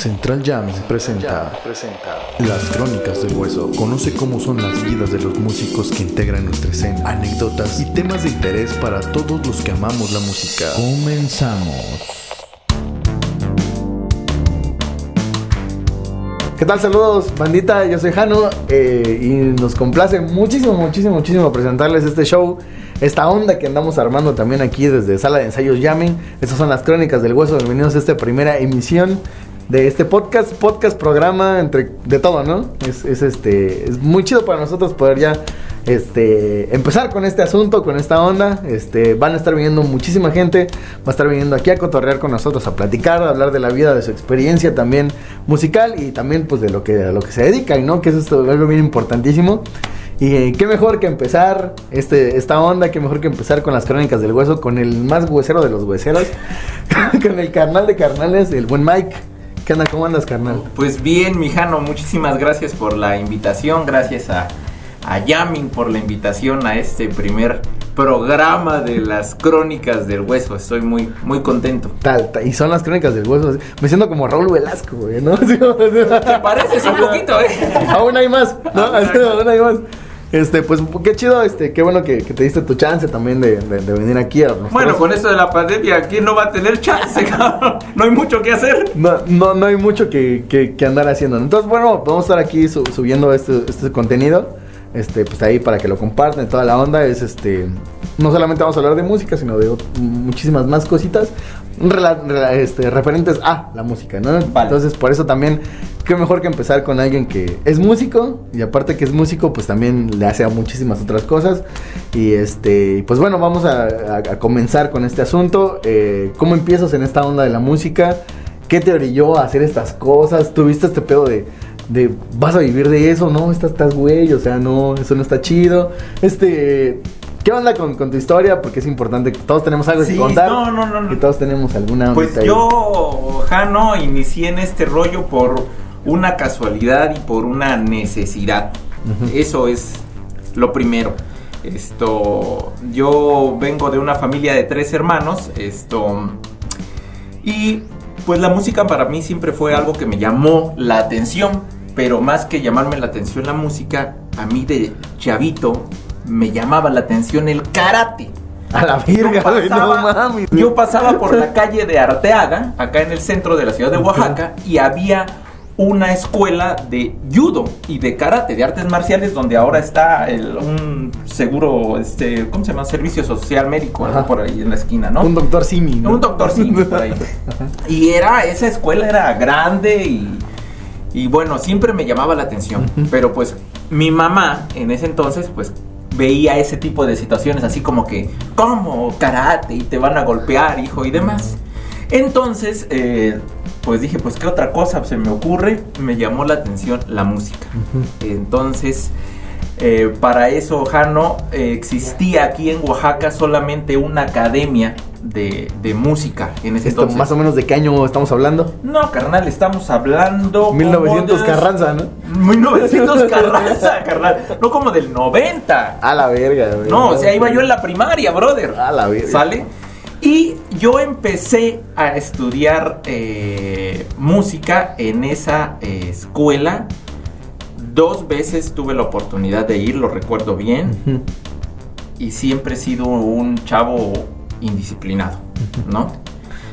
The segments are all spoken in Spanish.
Central Jams presenta, Las Crónicas del Hueso. Conoce cómo son las vidas de los músicos que integran nuestra escena, anécdotas y temas de interés para todos los que amamos la música. Comenzamos. ¿Qué tal? Saludos, bandita. Yo soy Jano eh, y nos complace muchísimo, muchísimo, muchísimo presentarles este show, esta onda que andamos armando también aquí desde Sala de Ensayos Yamen. Estas son las crónicas del hueso. Bienvenidos a esta primera emisión de este podcast, podcast, programa, entre de todo, ¿no? Es, es, este, es muy chido para nosotros poder ya este, empezar con este asunto, con esta onda. Este, van a estar viniendo muchísima gente, va a estar viniendo aquí a cotorrear con nosotros, a platicar, a hablar de la vida, de su experiencia también musical y también pues de lo que, a lo que se dedica, ¿no? Que eso es algo bien importantísimo. Y eh, qué mejor que empezar este, esta onda, qué mejor que empezar con las crónicas del hueso, con el más huesero de los hueseros, con el carnal de carnales, el buen Mike. ¿Qué onda? ¿Cómo andas, carnal? Pues bien, mijano, muchísimas gracias por la invitación, gracias a, a Yamin por la invitación a este primer programa de las crónicas del hueso. Estoy muy, muy contento. Tal, tal, y son las crónicas del hueso. Me siento como Raúl Velasco, güey, ¿no? Te pareces un poquito, ¿eh? Aún hay más, ¿no? Aún hay más. Este, pues qué chido, este, qué bueno que, que te diste tu chance también de, de, de venir aquí a Bueno, con esto de la pandemia, ¿quién no va a tener chance, cabrón? No hay mucho que hacer. No, no, no hay mucho que, que, que andar haciendo. Entonces, bueno, vamos a estar aquí su, subiendo este, este contenido. Este, pues ahí para que lo compartan, toda la onda. Es este. No solamente vamos a hablar de música, sino de muchísimas más cositas. Rela, rela, este, referentes a la música, ¿no? Vale. Entonces, por eso también, qué mejor que empezar con alguien que es músico. Y aparte que es músico, pues también le hace a muchísimas otras cosas. Y este, pues bueno, vamos a, a, a comenzar con este asunto. Eh, ¿Cómo empiezas en esta onda de la música? ¿Qué te orilló a hacer estas cosas? ¿Tuviste este pedo de, de vas a vivir de eso? No, estás, estás güey, o sea, no, eso no está chido. Este, ¿qué onda con, con tu historia? Porque es importante que todos tenemos algo Sí, que contar. no, no, no, no. Y todos tenemos alguna Pues yo, Jano, inicié en este rollo por una casualidad y por una necesidad. Eso es lo primero. Esto, yo vengo de una familia de tres hermanos, esto, y pues la música para mí siempre fue algo que me llamó la atención, pero más que llamarme la atención la música, a mí de chavito me llamaba la atención el karate. A la virga, Yo güey, no pasaba- mames. Yo pasaba por la calle de Arteaga, acá en el centro de la ciudad de Oaxaca, y había una escuela de judo y de karate, de artes marciales, donde ahora está el- un seguro, este, ¿cómo se llama? Servicio social médico, por ahí en la esquina, ¿no? Un doctor Simi. ¿no? Un doctor Simi por ahí. Y era, esa escuela era grande y, y bueno, siempre me llamaba la atención. Pero pues mi mamá en ese entonces pues veía ese tipo de situaciones así como que, ¿cómo? Karate y te van a golpear, hijo y demás. Entonces, eh, pues dije, pues qué otra cosa se me ocurre, me llamó la atención la música. Entonces, eh, para eso, Jano, eh, existía aquí en Oaxaca solamente una academia de, de música en ese Esto, entonces. más o menos de qué año estamos hablando. No, carnal, estamos hablando. como 1900 de- Carranza, ¿no? 1900 Carranza, carnal. No como del 90. A la verga, güey. No, o sea, iba yo en la primaria, brother. A la verga. ¿Sale? Y yo empecé a estudiar eh, música en esa eh, escuela. Dos veces tuve la oportunidad de ir, lo recuerdo bien. Y siempre he sido un chavo indisciplinado, ¿no?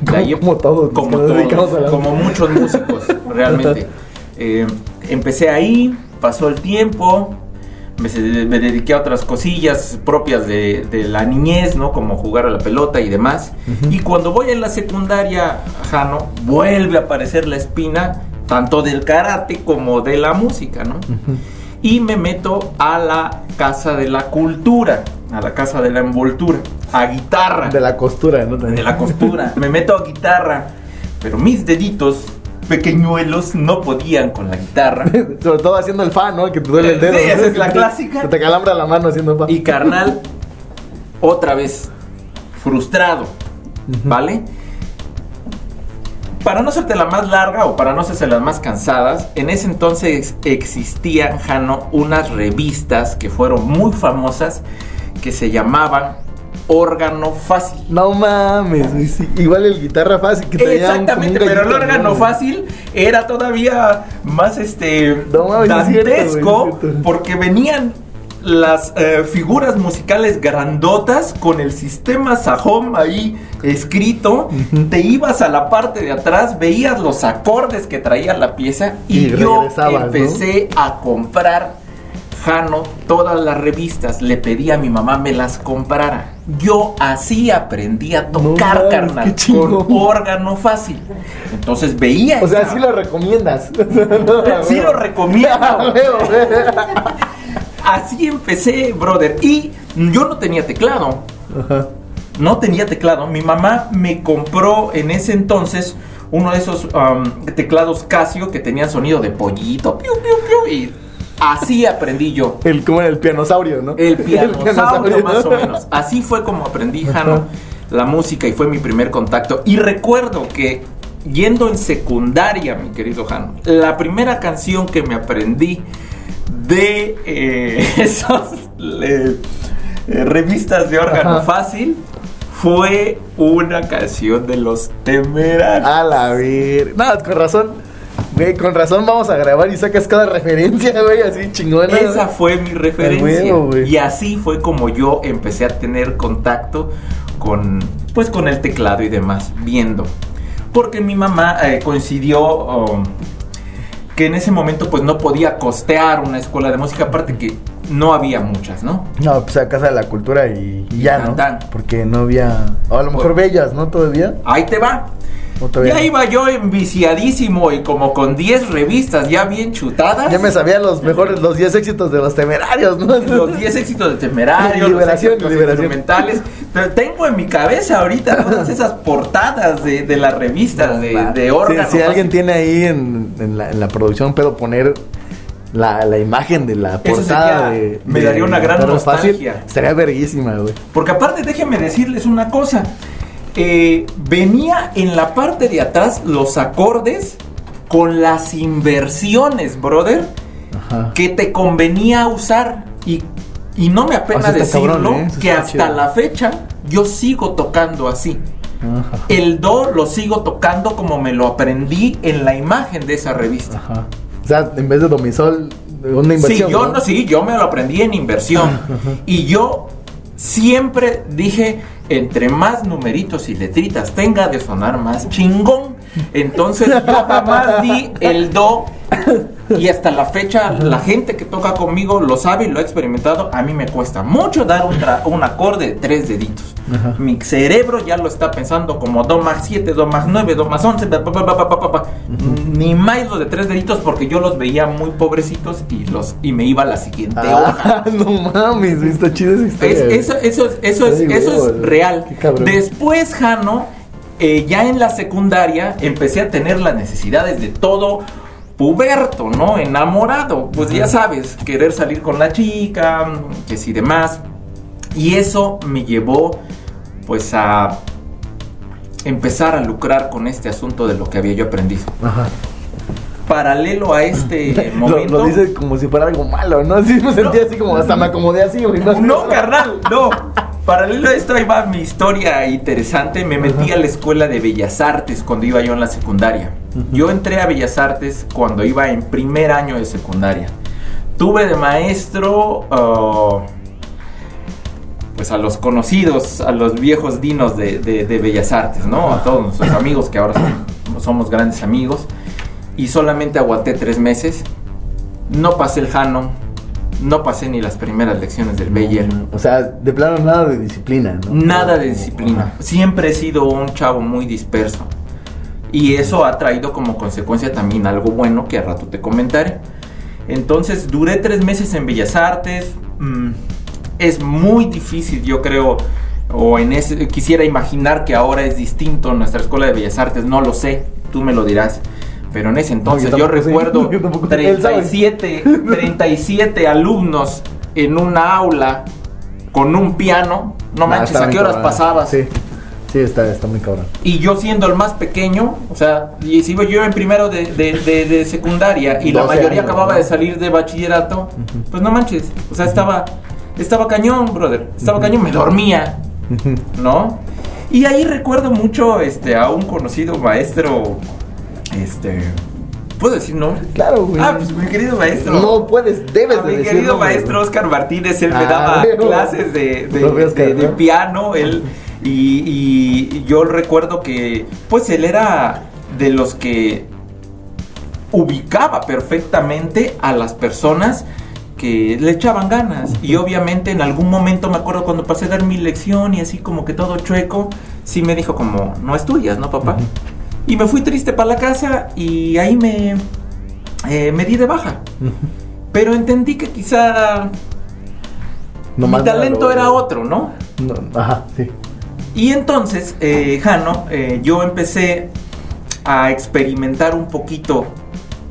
Como- como todos, como, todos, a la como muchos músicos, realmente. Eh, empecé ahí, pasó el tiempo, me, me dediqué a otras cosillas propias de, de la niñez, ¿no? Como jugar a la pelota y demás. Ujú. Y cuando voy en la secundaria, Jano, vuelve a aparecer la espina, tanto del karate como de la música, ¿no? Ujú. y me meto a la casa de la cultura, a la casa de la envoltura, a guitarra, De la costura, ¿no? de la costura. me meto a guitarra, pero mis deditos pequeñuelos no podían con la guitarra. Sobre todo haciendo el fan, ¿no? Que te duele el dedo. Sí, esa ¿no? es la clásica. Que te calambra la mano haciendo fan. Y carnal, otra vez, frustrado, ¿vale? Para no hacerte la más larga o para no hacerse las más cansadas, en ese entonces existían, Jano, unas revistas que fueron muy famosas que se llamaban órgano fácil. No mames, sí. Igual el guitarra fácil que Exactamente, pero el órgano ¿no? fácil era todavía más este No mames, dantesco güey, es cierto. porque venían las eh, figuras musicales grandotas con el sistema Sahom ahí escrito, te ibas a la parte de atrás, veías los acordes que traía la pieza y, Y yo empecé a comprar Todas las revistas, le pedí a mi mamá me las comprara. Yo así aprendí a tocar, carnal, con órgano fácil. Entonces veía O sea, esa- sí lo recomiendas. Sí lo recomiendo. Así empecé, brother. Y yo no tenía teclado. Ajá. No tenía teclado. Mi mamá me compró en ese entonces uno de esos um, teclados Casio que tenían sonido de pollito. piu, piu, piu, y así aprendí yo. El, como el pianosaurio, ¿no? El pianosaurio pianosaurio. más o menos. Así fue como aprendí, Jano, la música y fue mi primer contacto. Y recuerdo que yendo en secundaria, mi querido Jano, la primera canción que me aprendí de eh, esas eh, revistas de órgano Ajá. fácil fue una canción de los temerarios. A la ver. Nada, con razón. Güey, con razón vamos a grabar y sacas cada referencia, güey, así chingona. Esa fue mi referencia. y así fue como yo empecé a tener contacto con, pues, con el teclado y demás, viendo. Porque mi mamá eh, coincidió um, que en ese momento pues no podía costear una escuela de música, aparte que no había muchas, ¿no? No, pues a Casa de la Cultura y, y ya, ¿no? Porque no había. O a lo mejor Por- bellas, ¿no? Todavía. Ahí te va. ¿O todavía Ya no? iba yo enviciadísimo y como con 10 revistas ya bien chutadas. Ya me sabía los mejores, los 10 éxitos de los temerarios, ¿no? los 10 éxitos de temerarios, Liberación, los liberación. instrumentales. Pero tengo en mi cabeza ahorita todas esas portadas de, de las revistas de, de Si, órgano. si alguien tiene ahí en, en la, en la producción, puedo poner la, la imagen de la Eso portada sería- de. me de daría una gran Fácil. nostalgia. Estaría verguísima, güey. Porque aparte, déjenme decirles una cosa. Eh, venía en la parte de atrás los acordes con las inversiones, brother, Ajá. que te convenía usar. Y, y no me apena O sea, está decirlo, cabrón, ¿eh? Que hasta chido. la fecha yo sigo tocando así. Ajá. El do lo sigo tocando como me lo aprendí en la imagen de esa revista. Ajá. O sea, en vez de domisol, una inversión. Sí, yo no, sí, yo me lo aprendí en inversión. y yo siempre dije, entre más numeritos y letritas tenga de sonar más chingón. Entonces yo jamás di el do. Y hasta la fecha, la gente que toca conmigo lo sabe y lo ha experimentado. A mí me cuesta mucho dar un, un acorde de tres deditos. Ajá. Mi cerebro ya lo está pensando como do más 7, do más 9, do más 11, pa, pa, pa, ni más los de tres deditos porque yo los veía muy pobrecitos y los y me iba a la siguiente hoja. Ah, no mames, está chida esa Es- historia. güey. eso, eso, es- eso, es, eso es real. Después, Jano, eh, ya en la secundaria empecé a tener las necesidades de todo puberto, ¿no? Enamorado. Pues ya sabes, querer salir con la chica, que si demás. Y eso me llevó, pues, a empezar a lucrar con este asunto de lo que había yo aprendido. Ajá. Paralelo a este Lo, momento. lo dice como si fuera algo malo, ¿no? Así me sentía así como hasta me acomodé así, güey. No, carnal, no. Paralelo a esto, ahí va mi historia interesante. Me metí a la escuela de Bellas Artes cuando iba yo en la secundaria. Yo entré a Bellas Artes cuando iba en primer año de secundaria. Tuve de maestro, ah, pues a los conocidos, a los viejos dinos de, de- de Bellas Artes, ¿no? A todos nuestros amigos que ahora son- somos grandes amigos. Y solamente aguanté tres meses. No pasé el Jano. No pasé ni las primeras lecciones del Beyer. O sea, de plano nada de disciplina, ¿no? Nada de disciplina. Siempre he sido un chavo muy disperso. Y eso ha traído como consecuencia también algo bueno que a rato te comentaré. Entonces duré tres meses en Bellas Artes. Mm, es muy difícil, yo creo, o en ese, quisiera imaginar que ahora es distinto nuestra escuela de Bellas Artes, no lo sé, tú me lo dirás. Pero en ese entonces yo yo, recuerdo Yo sé. Él sabe. 37, 37 alumnos en una aula con un piano. No manches, ¿a qué horas pasabas? Sí, sí, está, está muy cabrón. Y yo siendo el más pequeño, o sea, y si yo en primero de, de- de- de secundaria y la 12 mayoría años, acababa ¿no? de salir de bachillerato, pues no manches, o sea, estaba, estaba cañón, brother, estaba cañón, me dormía, ¿no? Y ahí recuerdo mucho este, a un conocido maestro, este, ¿puedo decir nombre? Claro, güey. Ah, pues mi querido maestro. No puedes, debes A de mi querido maestro. Oscar Martínez, él me Ah, daba clases de, de- Oscar, de- de ¿no? piano, él, y, y yo recuerdo que, pues él era de los que ubicaba perfectamente a las personas que le echaban ganas. Y obviamente en algún momento me acuerdo cuando pasé a dar mi lección y así como que todo chueco, sí me dijo como, no estudias, ¿no, papá? Y me fui triste para la casa y ahí me, eh, me di de baja. Pero entendí que quizá Nomás mi talento no, era otro, ¿no? no, ajá, sí. Y entonces, eh, Jano, eh, yo empecé a experimentar un poquito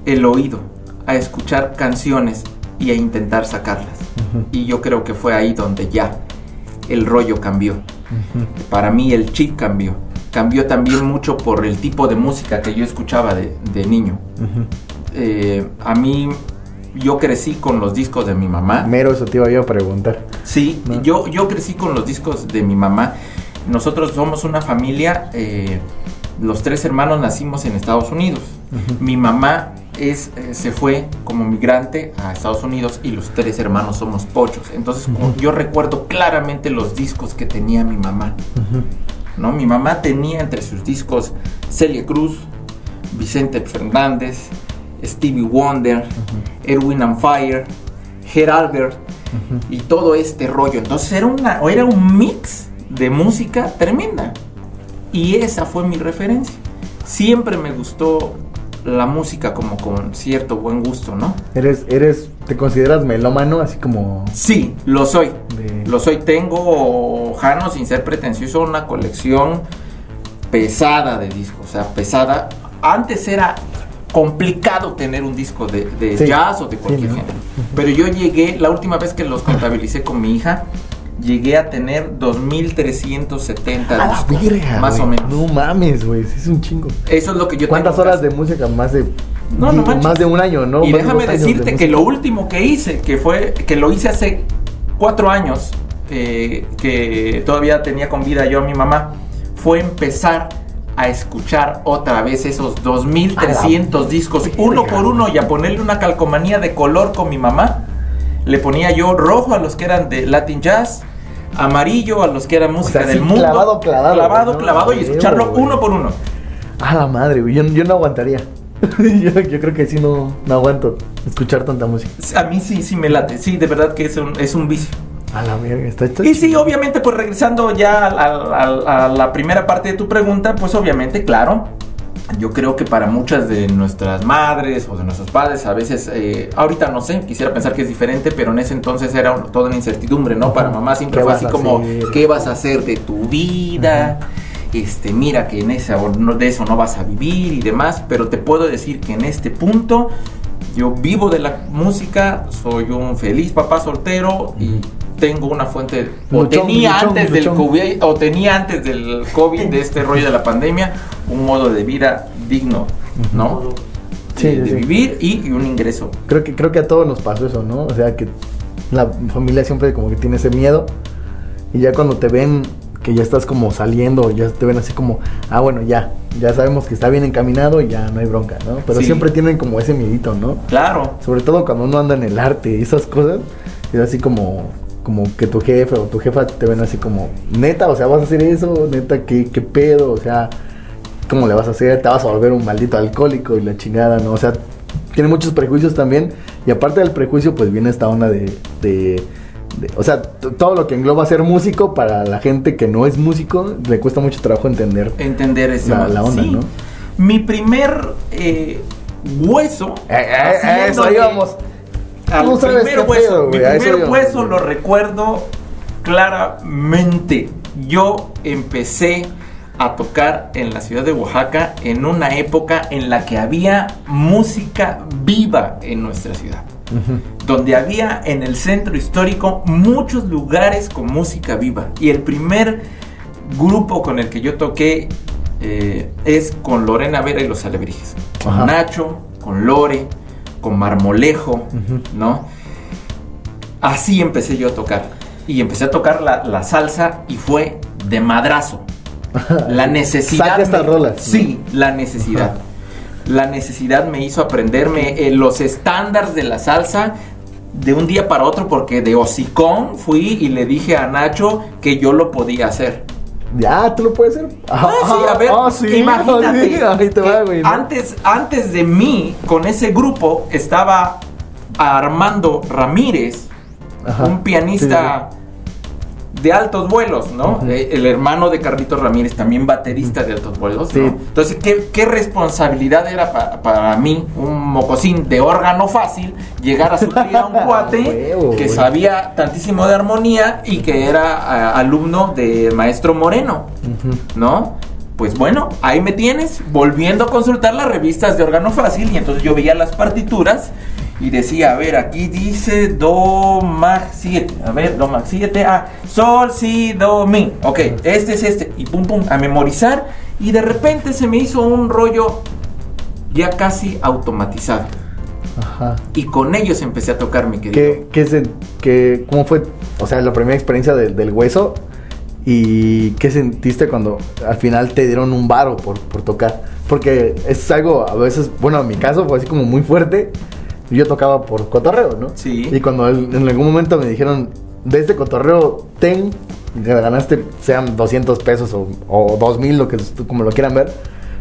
el oído, a escuchar canciones y a intentar sacarlas. Y yo creo que fue ahí donde ya el rollo cambió. Para mí el chip cambió. Cambió también mucho por el tipo de música que yo escuchaba de, de niño. Eh, a mí, yo crecí con los discos de mi mamá. Mero eso te iba yo a preguntar. Sí, ¿no? yo, yo crecí con los discos de mi mamá. Nosotros somos una familia, eh, los tres hermanos nacimos en Estados Unidos. Mi mamá es, eh, se fue como migrante a Estados Unidos y los tres hermanos somos pochos. Entonces yo recuerdo claramente los discos que tenía mi mamá. ¿no? Mi mamá tenía entre sus discos Celia Cruz, Vicente Fernández, Stevie Wonder, Erwin and Fire, Ger Albert y todo este rollo. Entonces era, una, era un mix de música tremenda. Y esa fue mi referencia. Siempre me gustó la música como con cierto buen gusto, ¿no? Eres, eres, te consideras melómano, así como Sí, lo soy. de... Lo soy. Tengo, Jano, sin ser pretencioso, una colección pesada de discos. O sea, pesada. Antes era complicado tener un disco de, de Sí. jazz o de Sí, cualquier ¿no? género. Pero yo llegué, la última vez que los contabilicé con mi hija, llegué a tener 2.370 A la discos. verga, más o menos. No mames, güey, es un chingo. Eso es lo que yo ¿Cuántas tengo horas de música? Más de No, no manches. más de un año, ¿no? Y Más déjame de decirte que lo último que hice, que fue, que lo hice hace cuatro años, eh, que todavía tenía con vida yo a mi mamá, fue empezar a escuchar otra vez esos 2300 discos, uno por uno, y a ponerle una calcomanía de color con mi mamá. Le ponía yo rojo a los que eran de Latin Jazz, amarillo a los que eran música sea, del mundo. clavado, clavado, Clavado, ¿no? clavado, y escucharlo uno por uno. A la madre, güey, yo, yo no aguantaría. yo, yo creo que sí no, no aguanto escuchar tanta música. A mí sí, sí me late, sí, de verdad que es un, es un vicio. A la verga, está, está Y sí, obviamente, pues regresando ya a, a- a la primera parte de tu pregunta, pues obviamente, claro, yo creo que para muchas de nuestras madres o de nuestros padres, a veces, eh, ahorita no sé, quisiera pensar que es diferente, pero en ese entonces era un- toda una incertidumbre, ¿no? Para mamá siempre ¿Qué fue así como, hacer? ¿qué vas a hacer de tu vida? Este, mira que en o no- de eso no vas a vivir y demás, pero te puedo decir que en este punto yo vivo de la música, soy un feliz papá soltero y tengo una fuente o Luchón, tenía luchón, antes del. COVID o tenía antes del COVID de este rollo de la pandemia un modo de vida digno, ¿no? Sí, de, sí, de sí. vivir y, y un ingreso. Creo que, creo que a todos nos pasó eso, ¿no? O sea, que la familia siempre como que tiene ese miedo. Y ya cuando te ven que ya estás como saliendo, ya te ven así como, ah, bueno, ya, ya sabemos que está bien encaminado y ya no hay bronca, ¿no? Pero Sí. siempre tienen como ese miedito, ¿no? Claro. Sobre todo cuando uno anda en el arte y esas cosas, es así como, como que tu jefe o tu jefa te ven así como, neta, o sea, vas a hacer eso, neta, ¿qué, qué pedo? O sea, ¿cómo le vas a hacer? Te vas a volver un maldito alcohólico y la chingada, ¿no? O sea, tiene muchos prejuicios también. Y aparte del prejuicio, pues viene esta onda de. de- de- o sea, todo lo que engloba ser músico para la gente que no es músico, le cuesta mucho trabajo entender. Entender ese La- la onda, ¿no? Mi primer eh, hueso. Eh, eh, eh, eso íbamos. Al primer hueso. pedo, mi eso primer hueso lo recuerdo claramente. Yo empecé a tocar en la ciudad de Oaxaca en una época en la que había música viva en nuestra ciudad. donde había en el centro histórico muchos lugares con música viva. Y el primer grupo con el que yo toqué eh, es con Lorena Vera y los Alebrijes. Con Ajá. Nacho, con Lore, con Marmolejo. ¿no? Así empecé yo a tocar. Y empecé a tocar la, la salsa y fue de madrazo. La necesidad. Saca estas rolas, ¿no? Sí, la necesidad. La necesidad me hizo aprenderme eh, los estándares de la salsa de un día para otro porque de hocicón fui y le dije a Nacho que yo lo podía hacer. Ya, tú lo puedes hacer. Ah, sí, a ver, ah, sí, imagínate. sí, ahí te va, que güey. ¿no? antes, antes de mí, con ese grupo, estaba Armando Ramírez, Ajá, un pianista de altos vuelos, ¿no? Eh, El hermano de Carlitos Ramírez, también baterista de altos vuelos, Sí. ¿no? Entonces, ¿qué, qué responsabilidad era pa- para mí, un mocosín de órgano fácil, llegar a suplir a un cuate Huevo, que sabía tantísimo de armonía y que era alumno de maestro Moreno? ¿no? Pues bueno, ahí me tienes, volviendo a consultar las revistas de órgano fácil y entonces yo veía las partituras y decía, a ver, aquí dice do, mag 7, a ver, do, mag 7, ah, sol, si, do, mi, ok, este es este, y pum, pum, a memorizar y de repente se me hizo un rollo ya casi automatizado Ajá. y con ellos empecé a tocar, mi querido. ¿Qué, qué se- qué- ¿Cómo fue, o sea, la primera experiencia del, del hueso? ¿Y qué sentiste cuando al final te dieron un varo por, por tocar? Porque es algo, a veces, bueno, en mi caso fue así como muy fuerte. Yo tocaba por cotorreo, ¿no? Sí. Y cuando en algún momento me dijeron, de este cotorreo, ten, ganaste, sean 200 pesos o, o 2000, lo que, como lo quieran ver.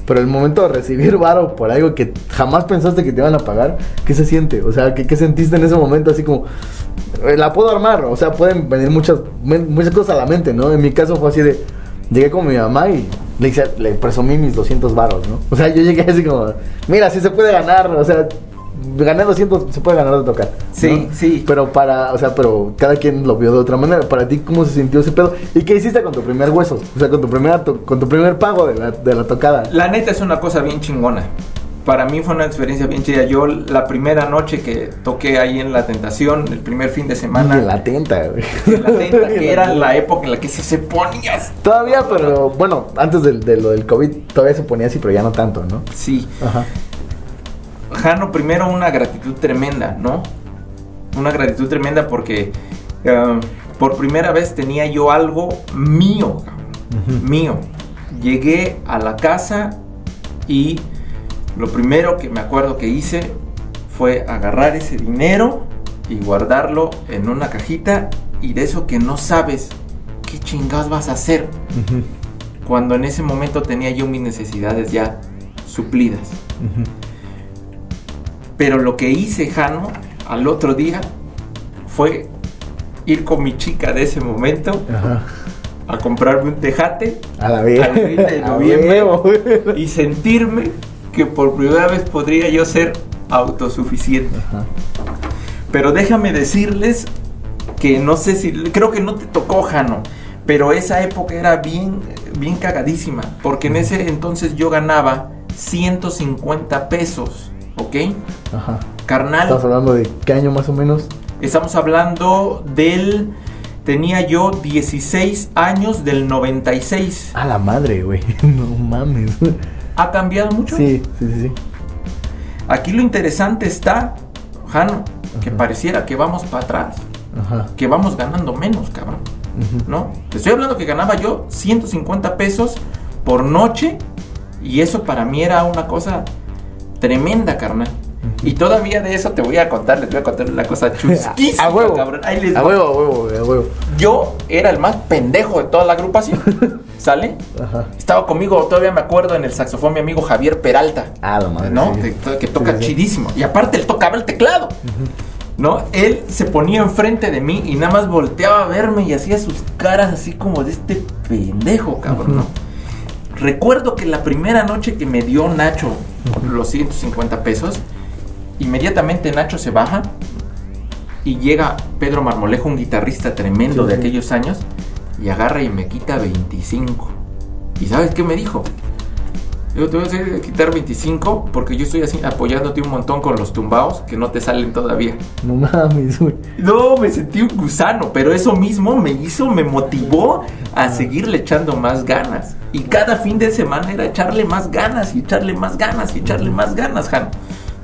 Pero el momento de recibir varo por algo que jamás pensaste que te iban a pagar, ¿qué se siente? O sea, ¿qué, qué sentiste en ese momento? Así como, eh, la puedo armar, o sea, pueden venir muchas, muchas cosas a la mente, ¿no? En mi caso fue así de, llegué con mi mamá y le, hice- le presumí mis 200 varos, ¿no? O sea, yo llegué así como, mira, sí se puede ganar, o sea, gané 200, se puede ganar de tocar. Sí, ¿no? sí. Pero para, o sea, pero cada quien lo vio de otra manera. Para ti, ¿cómo se sintió ese pedo? ¿Y qué hiciste con tu primer hueso? O sea, con tu primera, con tu primer pago de la, de la tocada. La neta es una cosa bien chingona. Para mí fue una experiencia bien chida. Yo la primera noche que toqué ahí en La Tentación, el primer fin de semana, la tenta, güey. en La Tenta, que era la época en la que sí se ponía. Todavía, pero bueno, antes de, de lo del COVID todavía se ponía así, pero ya no tanto, ¿no? Sí. Ajá. Jano, primero una gratitud tremenda, ¿no? Una gratitud tremenda porque eh, por primera vez tenía yo algo mío, mío. Llegué a la casa y lo primero que me acuerdo que hice fue agarrar ese dinero y guardarlo en una cajita y de eso que no sabes qué chingados vas a hacer cuando en ese momento tenía yo mis necesidades ya suplidas. ujú. Pero lo que hice, Jano, al otro día fue ir con mi chica de ese momento Ajá. a comprarme un tejate A la. Al fin de noviembre. y sentirme que por primera vez podría yo ser autosuficiente. Ajá. Pero déjame decirles que no sé si, creo que no te tocó, Jano, pero esa época era bien, bien cagadísima, porque en ese entonces yo ganaba 150 pesos, ¿ok? Ajá. Carnal, Estamos hablando de qué año más o menos. Estamos hablando del... Tenía yo 16 años del 96. A la madre, güey. No mames. ¿Ha cambiado mucho? Sí, sí, sí. Aquí lo interesante está, Jano, que Ajá. pareciera que vamos para atrás, Ajá. que vamos ganando menos, cabrón. Ujú. ¿No? Te estoy hablando que ganaba yo 150 pesos por noche y eso para mí era una cosa tremenda, carnal. Y todavía de eso te voy a contar, les voy a contar una cosa chusquísima, A huevo. cabrón. Ahí les A huevo, a huevo, a huevo. Yo era el más pendejo de toda la agrupación. ¿Sale? Ajá. Estaba conmigo, todavía me acuerdo, en el saxofón mi amigo Javier Peralta. Ah, la madre. ¿No? sí. Que, to- que toca Sí, chidísimo. Y aparte él tocaba el teclado. ¿No? Él se ponía enfrente de mí y nada más volteaba a verme y hacía sus caras así como de este pendejo, cabrón, ¿no? Recuerdo que la primera noche que me dio Nacho los 150 pesos, inmediatamente Nacho se baja y llega Pedro Marmolejo, un guitarrista tremendo Sí, de sí. aquellos años, y agarra y me quita 25. ¿Y sabes qué me dijo? Yo te voy a hacer quitar 25 porque yo estoy así apoyándote un montón con los tumbaos que no te salen todavía. No mames, güey. No, me sentí un gusano, pero eso mismo me hizo, me motivó a seguirle echando más ganas. Y cada fin de semana era echarle más ganas y echarle más ganas y echarle más ganas, Han.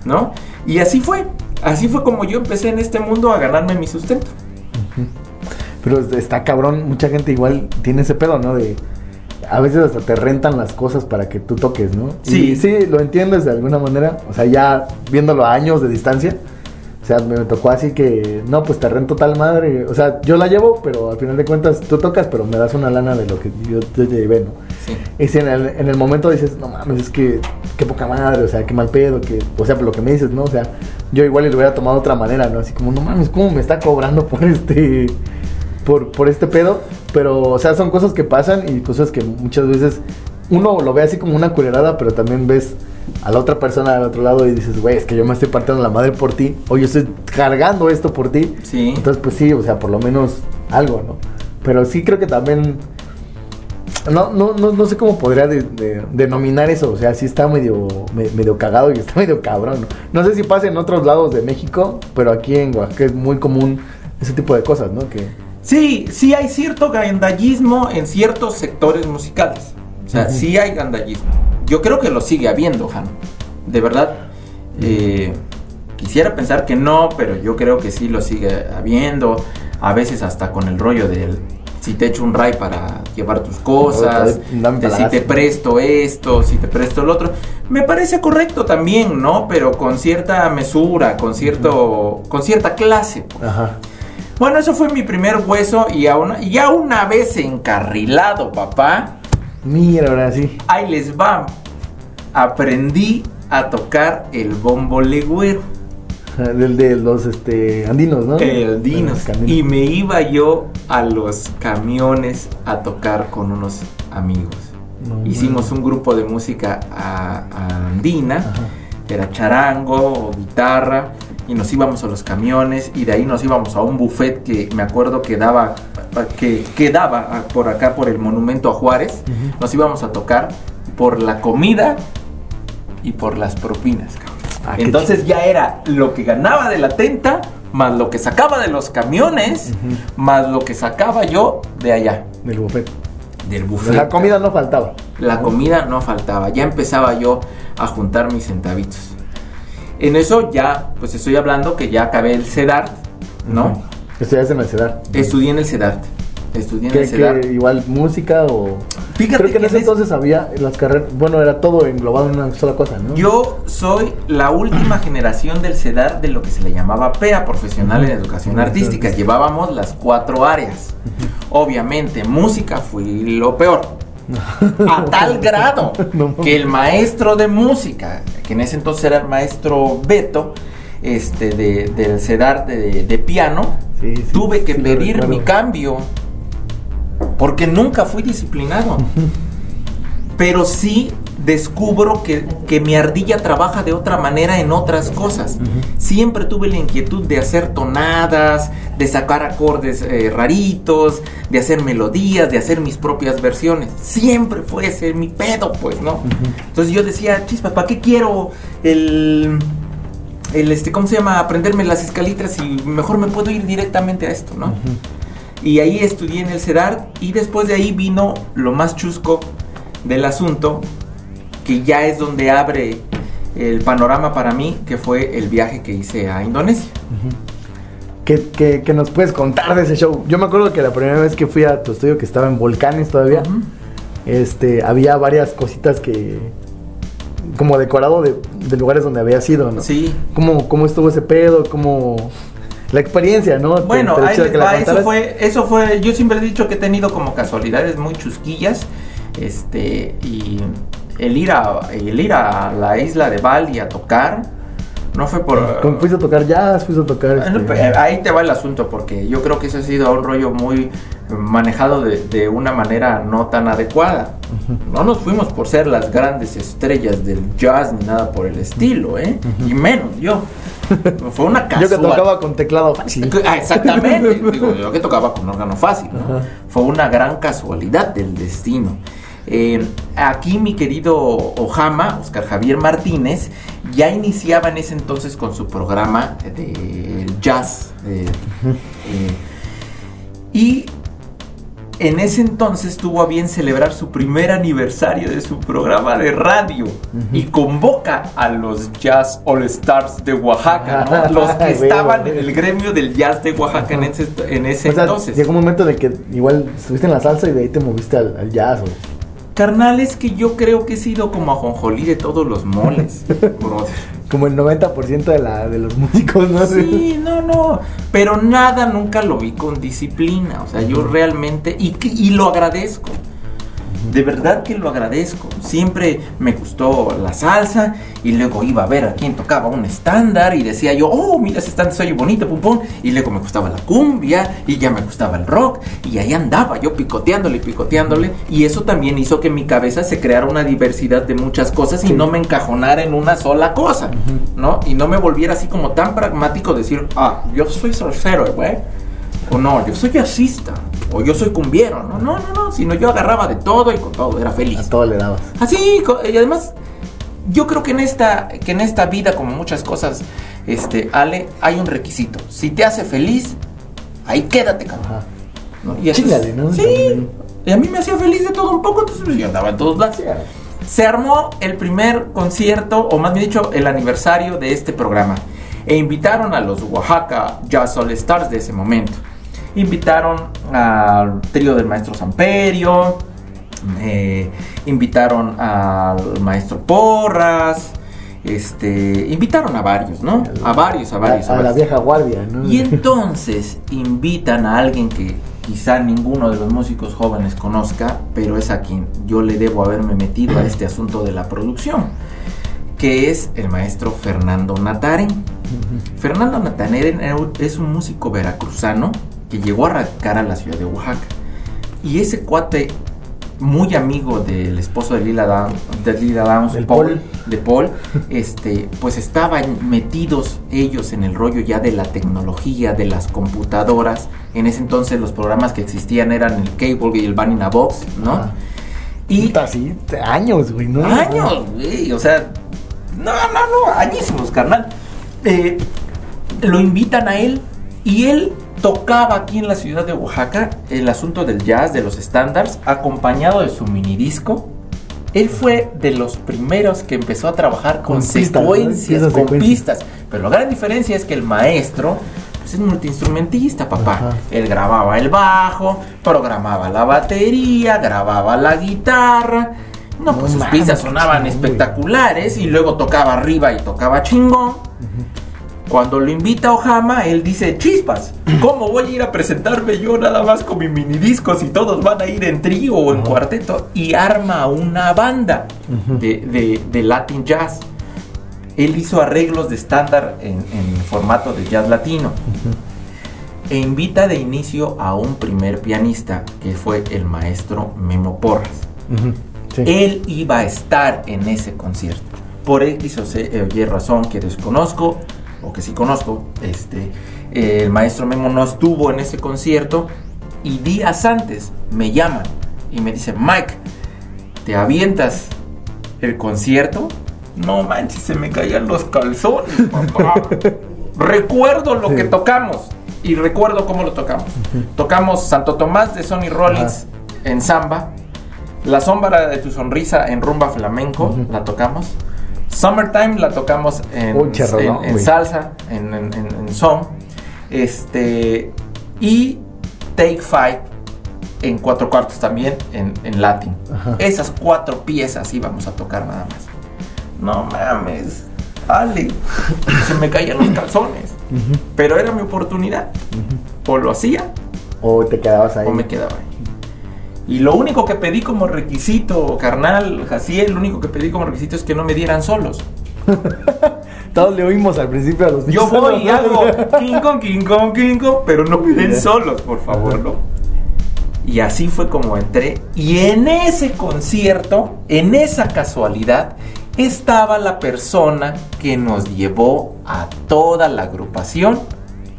¿No? Y así fue. Así fue como yo empecé en este mundo a ganarme mi sustento. Pero está cabrón, mucha gente igual tiene ese pedo, ¿no? De a veces hasta te rentan las cosas para que tú toques, ¿no? Sí. Y sí, lo entiendes de alguna manera, o sea, ya viéndolo a años de distancia. O sea, me tocó así que, no, pues te rento tal madre. O sea, yo la llevo, pero al final de cuentas tú tocas, pero me das una lana de lo que yo te llevé, ¿no? Sí. Y si en el, en el momento dices, no mames, es que qué poca madre, o sea, qué mal pedo, que, o sea, por lo que me dices, ¿no? O sea, yo igual le hubiera tomado de otra manera, ¿no? Así como, no mames, ¿cómo me está cobrando por este, por, por este pedo? Pero, o sea, son cosas que pasan y cosas que muchas veces uno lo ve así como una culerada, pero también ves a la otra persona del otro lado y dices, güey, es que yo me estoy partiendo la madre por ti, o yo estoy cargando esto por ti. Sí. Entonces, pues sí, o sea, por lo menos algo, ¿no? Pero sí creo que también. No, no, no, no sé cómo podría de- de- denominar eso. O sea, sí está medio, me- medio cagado y está medio cabrón. ¿no? no sé si pasa en otros lados de México, pero aquí en Oaxaca es muy común ese tipo de cosas, ¿no? Que, Sí, sí hay cierto gandallismo en ciertos sectores musicales. O sea, sí hay gandallismo. Yo creo que lo sigue habiendo, Han. De verdad. eh, quisiera pensar que no, pero yo creo que sí lo sigue habiendo. A veces hasta con el rollo del si te echo un ray para llevar tus cosas, de si te presto esto, si te presto el otro. Me parece correcto también, ¿no? Pero con cierta mesura, con cierto, con cierta clase. pues. ajá. Bueno, eso fue mi primer hueso y aún- ya una vez encarrilado, papá, Mira, ahora sí. ahí les va. Aprendí a tocar el bombo legüero, Del de los este, andinos, ¿no? el dinos, y me iba yo a los camiones a tocar con unos amigos. No, Hicimos un grupo de música a- a andina, Ajá. era charango o guitarra y nos íbamos a los camiones y de ahí nos íbamos a un buffet que me acuerdo que daba que quedaba por acá por el monumento a Juárez nos íbamos a tocar por la comida y por las propinas. Ah, entonces ya era lo que ganaba de la tenta más lo que sacaba de los camiones más lo que sacaba yo de allá Del buffet. del buffet La comida no faltaba. la comida no faltaba, ya empezaba yo a juntar mis centavitos. En eso ya, pues estoy hablando que ya acabé el CEDART, ¿no? Estudiaste en el CEDAR. Estudié en el CEDART. Estudié en el CEDART. igual música o... Fíjate Creo que en ese en es- entonces había las carreras... Bueno, era todo englobado en una sola cosa, ¿no? Yo soy la última generación del CEDAR de lo que se le llamaba PEA, Profesional en Educación. Artística. Llevábamos las cuatro áreas. Obviamente, música fue lo peor. A tal grado que el maestro de música, que en ese entonces era el maestro Beto, este, de, del CEDAR de, de piano, Sí, sí, tuve que sí pedir mi cambio. Porque nunca fui disciplinado. Pero sí descubro que, que mi ardilla trabaja de otra manera en otras cosas. Siempre tuve la inquietud de hacer tonadas, de sacar acordes eh, raritos, de hacer melodías, de hacer mis propias versiones. Siempre fue ese mi pedo, pues, ¿no? Entonces yo decía, chispa, ¿para qué quiero el el este, ¿cómo se llama? Aprenderme las escalitas y mejor me puedo ir directamente a esto, ¿no? Y ahí estudié en el CEDAR y después de ahí vino lo más chusco del asunto, que ya es donde abre el panorama para mí, que fue el viaje que hice a Indonesia. ¿Qué, qué, qué nos puedes contar de ese show? Yo me acuerdo que la primera vez que fui a tu estudio, que estaba en Volcanes todavía, Ujú. este, había varias cositas que... Como decorado de, de lugares donde había sido, ¿no? Sí. ¿Cómo, ¿Cómo estuvo ese pedo? ¿Cómo... La experiencia, ¿no? Bueno, ahí les va, eso fue, eso fue, yo siempre he dicho que he tenido como casualidades muy chusquillas, este, y el ir a, el ir a la isla de Bali a tocar, no fue por... ¿Cómo fuiste a tocar jazz? ¿Fuiste a tocar...? Bueno, este, pues, Ahí te va el asunto, porque yo creo que eso ha sido un rollo muy manejado de, de una manera no tan adecuada. No nos fuimos por ser las grandes estrellas del jazz ni nada por el estilo, ¿eh? Y menos yo. Fue una Yo que tocaba con teclado fácil. Ah, exactamente. Digo, yo que tocaba con órgano fácil. ¿no? Fue una gran casualidad del destino. Eh, aquí mi querido Ojama, Oscar Javier Martínez, ya iniciaba en ese entonces con su programa de jazz. eh, eh, y en ese entonces tuvo a bien celebrar su primer aniversario de su programa de radio y convoca a los Jazz All Stars de Oaxaca, ¿no? los que estaban en el gremio del jazz de Oaxaca en ese, en ese O sea, entonces. llegó un momento en el que igual estuviste en la salsa y de ahí te moviste al, al jazz. güey. Carnal, es que yo creo que he sido como ajonjolí de todos los moles, brother. Como el 90% de, la, de los músicos, ¿no? Sí, no, no. Pero nada nunca lo vi con disciplina. O sea, yo realmente. Y lo agradezco. De verdad que lo agradezco. Siempre me gustó la salsa y luego iba a ver a quién tocaba un estándar y decía yo, oh, mira ese estándar se oye bonito, pum pum. Y luego me gustaba la cumbia y ya me gustaba el rock y ahí andaba yo picoteándole y picoteándole. Y eso también hizo que en mi cabeza se creara una diversidad de muchas cosas y Sí. no me encajonara en una sola cosa, ¿no? Y no me volviera así como tan pragmático decir, ah, yo soy salsero, güey. O no, yo soy jazzista. O yo soy cumbiero. No, no, no, no. Sino yo agarraba de todo y con todo era A feliz. todo le dabas. Así, y además, yo creo que en esta, que en esta vida, como muchas cosas, este, Ale, hay un requisito. Si te hace feliz, ahí quédate, cabrón. ¿no? Y Chíngale, ¿no? Sí. Y a mí me hacía feliz de todo un poco, entonces pues, yo andaba en todos lados. Se armó el primer concierto, o más bien dicho, el aniversario de este programa. E invitaron a los Oaxaca Jazz All Stars de ese momento. Invitaron al trío del maestro Samperio. eh, invitaron al maestro Porras. Este, invitaron a varios, ¿no? A varios, a varios. A, a la varios. vieja guardia, ¿no? Y entonces invitan a alguien que quizá ninguno de los músicos jóvenes conozca, pero es a quien yo le debo haberme metido a este asunto de la producción, que es el maestro Fernando Nataren. Fernando Nataren es un músico veracruzano que llegó a radicar a la ciudad de Oaxaca. Y ese cuate, muy amigo del esposo de Lila, Down- de Lila Downs, Del Paul, Paul. de Paul, este, pues estaban metidos ellos en el rollo ya de la tecnología, de las computadoras. En ese entonces los programas que existían eran el Cable y el Vanilla Box, ¿no? Ajá. Y Puta, sí, años, güey, ¿no? años, güey, o sea, no, no, no, añísimos, carnal. Eh, lo invitan a él y él tocaba aquí en la ciudad de Oaxaca el asunto del jazz, de los estándares, acompañado de su minidisco. Él fue de los primeros que empezó a trabajar con, Con pistas, ¿no? secuencias, Piezas con secuencias. pistas. Pero la gran diferencia es que el maestro pues, es multiinstrumentista, papá. Ajá. Él grababa el bajo, programaba la batería, grababa la guitarra. No, pues No sus mames, pistas sonaban espectaculares y luego tocaba arriba y tocaba chingón. Cuando lo invita a Ojama, él dice, chispas, ¿cómo voy a ir a presentarme yo nada más con mi minidisco si todos van a ir en trío o en Ajá. cuarteto? Y arma una banda de, de- de Latin Jazz. Él hizo arreglos de estándar en, en formato de jazz latino. E invita de inicio a un primer pianista, que fue el maestro Memo Porras. Sí. Él iba a estar en ese concierto. Por X o C- eh, razón que desconozco, o que sí conozco, este, eh, el maestro Memo no estuvo en ese concierto y días antes me llaman y me dicen, Mike, ¿te avientas el concierto? No manches, se me caían los calzones, papá. recuerdo lo que tocamos y recuerdo cómo lo tocamos. Tocamos Santo Tomás de Sonny Rollins en samba. La sombra de tu sonrisa en rumba flamenco la tocamos. Summertime la tocamos en, Uy, salsa, en, en, en- en son. Este. Y Take Five en cuatro cuartos también en. Ajá. Esas cuatro piezas íbamos a tocar nada más. No mames. Ale. Se me caían los calzones. Pero era mi oportunidad. O lo hacía O te quedabas ahí. o me quedaba ahí. Y lo único que pedí como requisito, carnal, Jaciel, lo único que pedí como requisito es que no me dieran solos. Todos le oímos al principio a los Yo voy y hago King Kong, King Kong, King Kong, pero no me den solos, por favor, ¿no? Y así fue como entré. Y en ese concierto, en esa casualidad, estaba la persona que nos llevó a toda la agrupación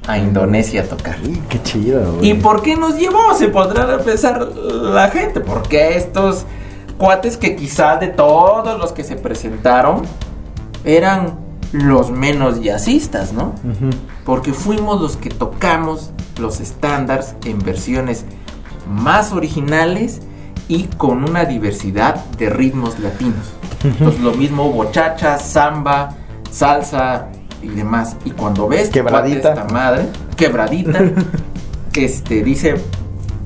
a Indonesia a tocar. Uy, qué chido, güey. ¿Y por qué nos llevó? Se podrá pensar la gente. Porque estos cuates que quizá de todos los que se presentaron eran los menos jazzistas, ¿no? Porque fuimos los que tocamos los estándares en versiones más originales y con una diversidad de ritmos latinos. Entonces lo mismo hubo chacha, samba, salsa y demás. Y cuando ves Quebradita. esta madre, quebradita, este dice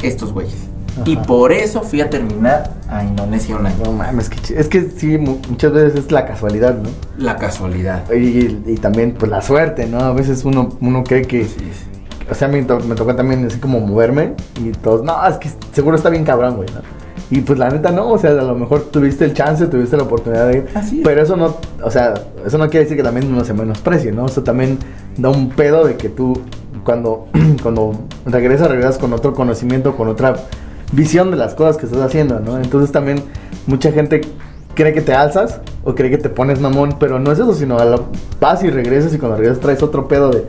estos güeyes. Y por eso fui a terminar a Indonesia año. No mames, que ch- es que sí, mu- muchas veces es la casualidad, ¿no? La casualidad. Y, y también, pues la suerte, ¿no? A veces uno, uno cree que. Sí, sí. O sea, mí to- me tocó también así como moverme y todos, no, es que seguro está bien cabrón, güey, ¿no? Y pues la neta no, o sea, a lo mejor tuviste el chance, tuviste la oportunidad de ir. Así es. Pero eso no, o sea, eso no quiere decir que también uno se menosprecie, ¿no? Eso también da un pedo de que tú, cuando, cuando regresas, regresas con otro conocimiento, con otra visión de las cosas que estás haciendo, ¿no? Entonces también mucha gente cree que te alzas o cree que te pones mamón, pero no es eso, sino a lo, vas y regresas y cuando regresas traes otro pedo de,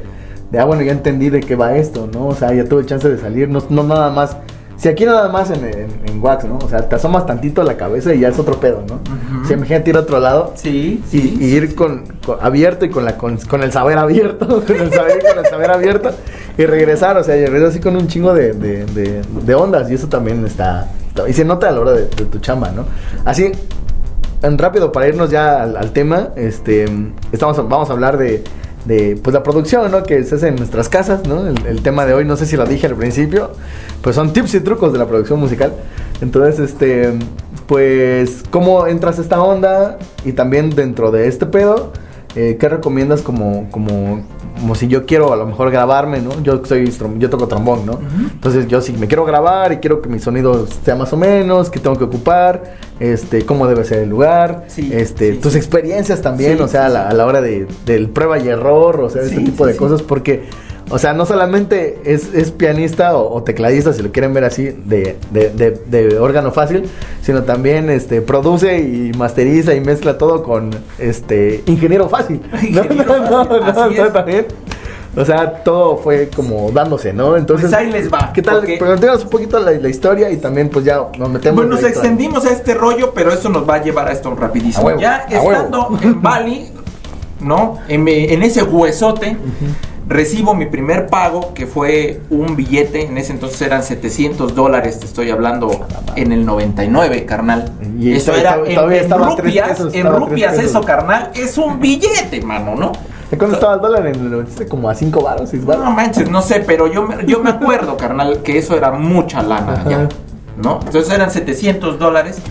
de, ah, bueno, ya entendí de qué va esto, ¿no? O sea, ya tuve chance de salir, no, no nada más. Si aquí nada más en, en, en Wax, ¿no? O sea, te asomas tantito a la cabeza y ya es otro pedo, ¿no? Sea, imagínate ir a otro lado Sí, y, sí, y ir con, con- abierto y con la con, con el saber abierto, con el saber, con el saber abierto y regresar, o sea, y regresar así con un chingo de, de, de- de ondas y eso también está, está- y se nota a la hora de, de tu chamba, ¿no? Así, en rápido para irnos ya al, al tema, este, estamos, vamos a hablar de, de, pues la producción, ¿no? Que se hace en nuestras casas, ¿no? El, tema de hoy, no sé si lo dije al principio, pues son tips y trucos de la producción musical. Entonces, este, pues, ¿cómo entras a esta onda? Y también dentro de este pedo, eh, ¿qué recomiendas como, como, como si yo quiero a lo mejor grabarme, ¿no? Yo soy yo toco trombón, ¿no? Entonces yo si me quiero grabar y quiero que mi sonido sea más o menos, que tengo que ocupar, este, cómo debe ser el lugar, Sí, este, sí, tus sí. experiencias también, o sea, a la, a la hora de, del prueba y error, o sea, este tipo de cosas, porque, o sea, no solamente es, es pianista o, o tecladista, si lo quieren ver así, de, de, de, de órgano fácil, sino también este, produce y masteriza y mezcla todo con este ingeniero fácil. No, Ingeniero no, no, fácil, no, así no, es. también. O sea, todo fue como dándose, ¿no? Entonces, Pues ahí les va, ¿Qué tal? Planteanos un poquito la, la historia y también, pues ya nos metemos. Bueno, nos extendimos a este rollo, pero eso nos va a llevar a esto rapidísimo. A huevo, ya huevo. estando en Bali, ¿no? En ese huesote, recibo mi primer pago, que fue un billete. En ese entonces eran 700 dólares, te estoy hablando en el 99, carnal. Y eso era en, en rupias, pesos, en rupias eso, carnal, es un billete, mano, ¿no? ¿Cuándo estaba el dólar? En el 97, como a 5 baros, 6 baros. No manches, no sé, pero yo me, yo me acuerdo, carnal, que eso era mucha lana ya, ¿no? Entonces eran 700 dólares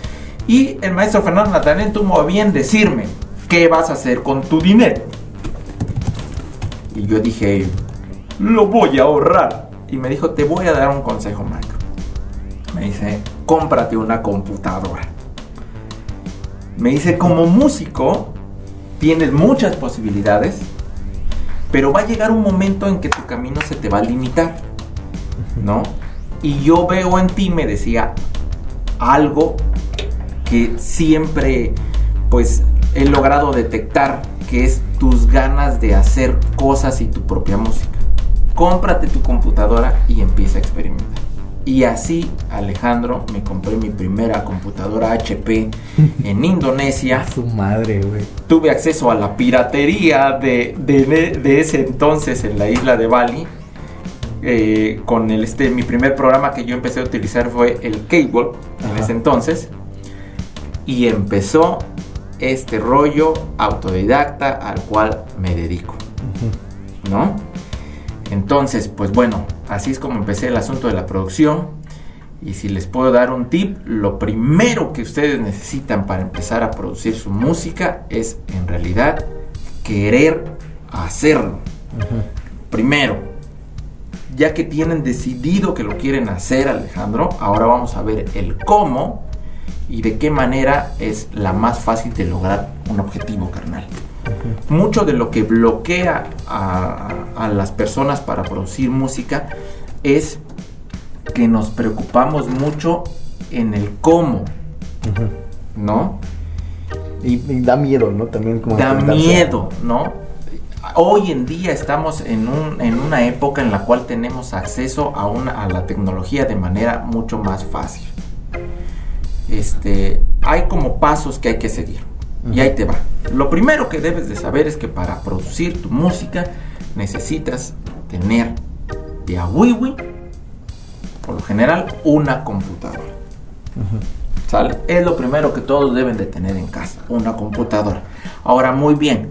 y el maestro Fernando Natalén tuvo a bien decirme, ¿qué vas a hacer con tu dinero? Y yo dije, lo voy a ahorrar. Y me dijo, te voy a dar un consejo, Marco. Me dice, cómprate una computadora. Me dice, como músico, tienes muchas posibilidades, pero va a llegar un momento en que tu camino se te va a limitar, ¿no? Y yo veo en ti, me decía, algo que siempre, pues, he logrado detectar, que es tus ganas de hacer cosas y tu propia música. Cómprate tu computadora y empieza a experimentar. Y así, Alejandro, me compré mi primera computadora HP en Indonesia Su madre, güey. tuve acceso a la piratería de, de- de ese entonces en la isla de Bali. Eh, con el este mi primer programa que yo empecé a utilizar fue el Cable en Ajá. ese entonces y empezó este rollo autodidacta al cual me dedico ¿no? Entonces, pues bueno, así es como empecé el asunto de la producción. Y si les puedo dar un tip, lo primero que ustedes necesitan para empezar a producir su música es en realidad querer hacerlo. Primero, ya que tienen decidido que lo quieren hacer, Alejandro, ahora vamos a ver el cómo y de qué manera es la más fácil de lograr un objetivo, carnal mucho de lo que bloquea a, a las personas para producir música es que nos preocupamos mucho en el cómo, ¿no? Y, y da miedo, ¿no? También como Da miedo, ¿no? Hoy en día estamos en, un- en una época en la cual tenemos acceso a, una, a la tecnología de manera mucho más fácil. Este, hay como pasos que hay que seguir. Y ahí te va. Lo primero que debes de saber es que para producir tu música necesitas tener de a wiwi por lo general, una computadora. ¿Sale? Es lo primero que todos deben de tener en casa, una computadora. Ahora, muy bien,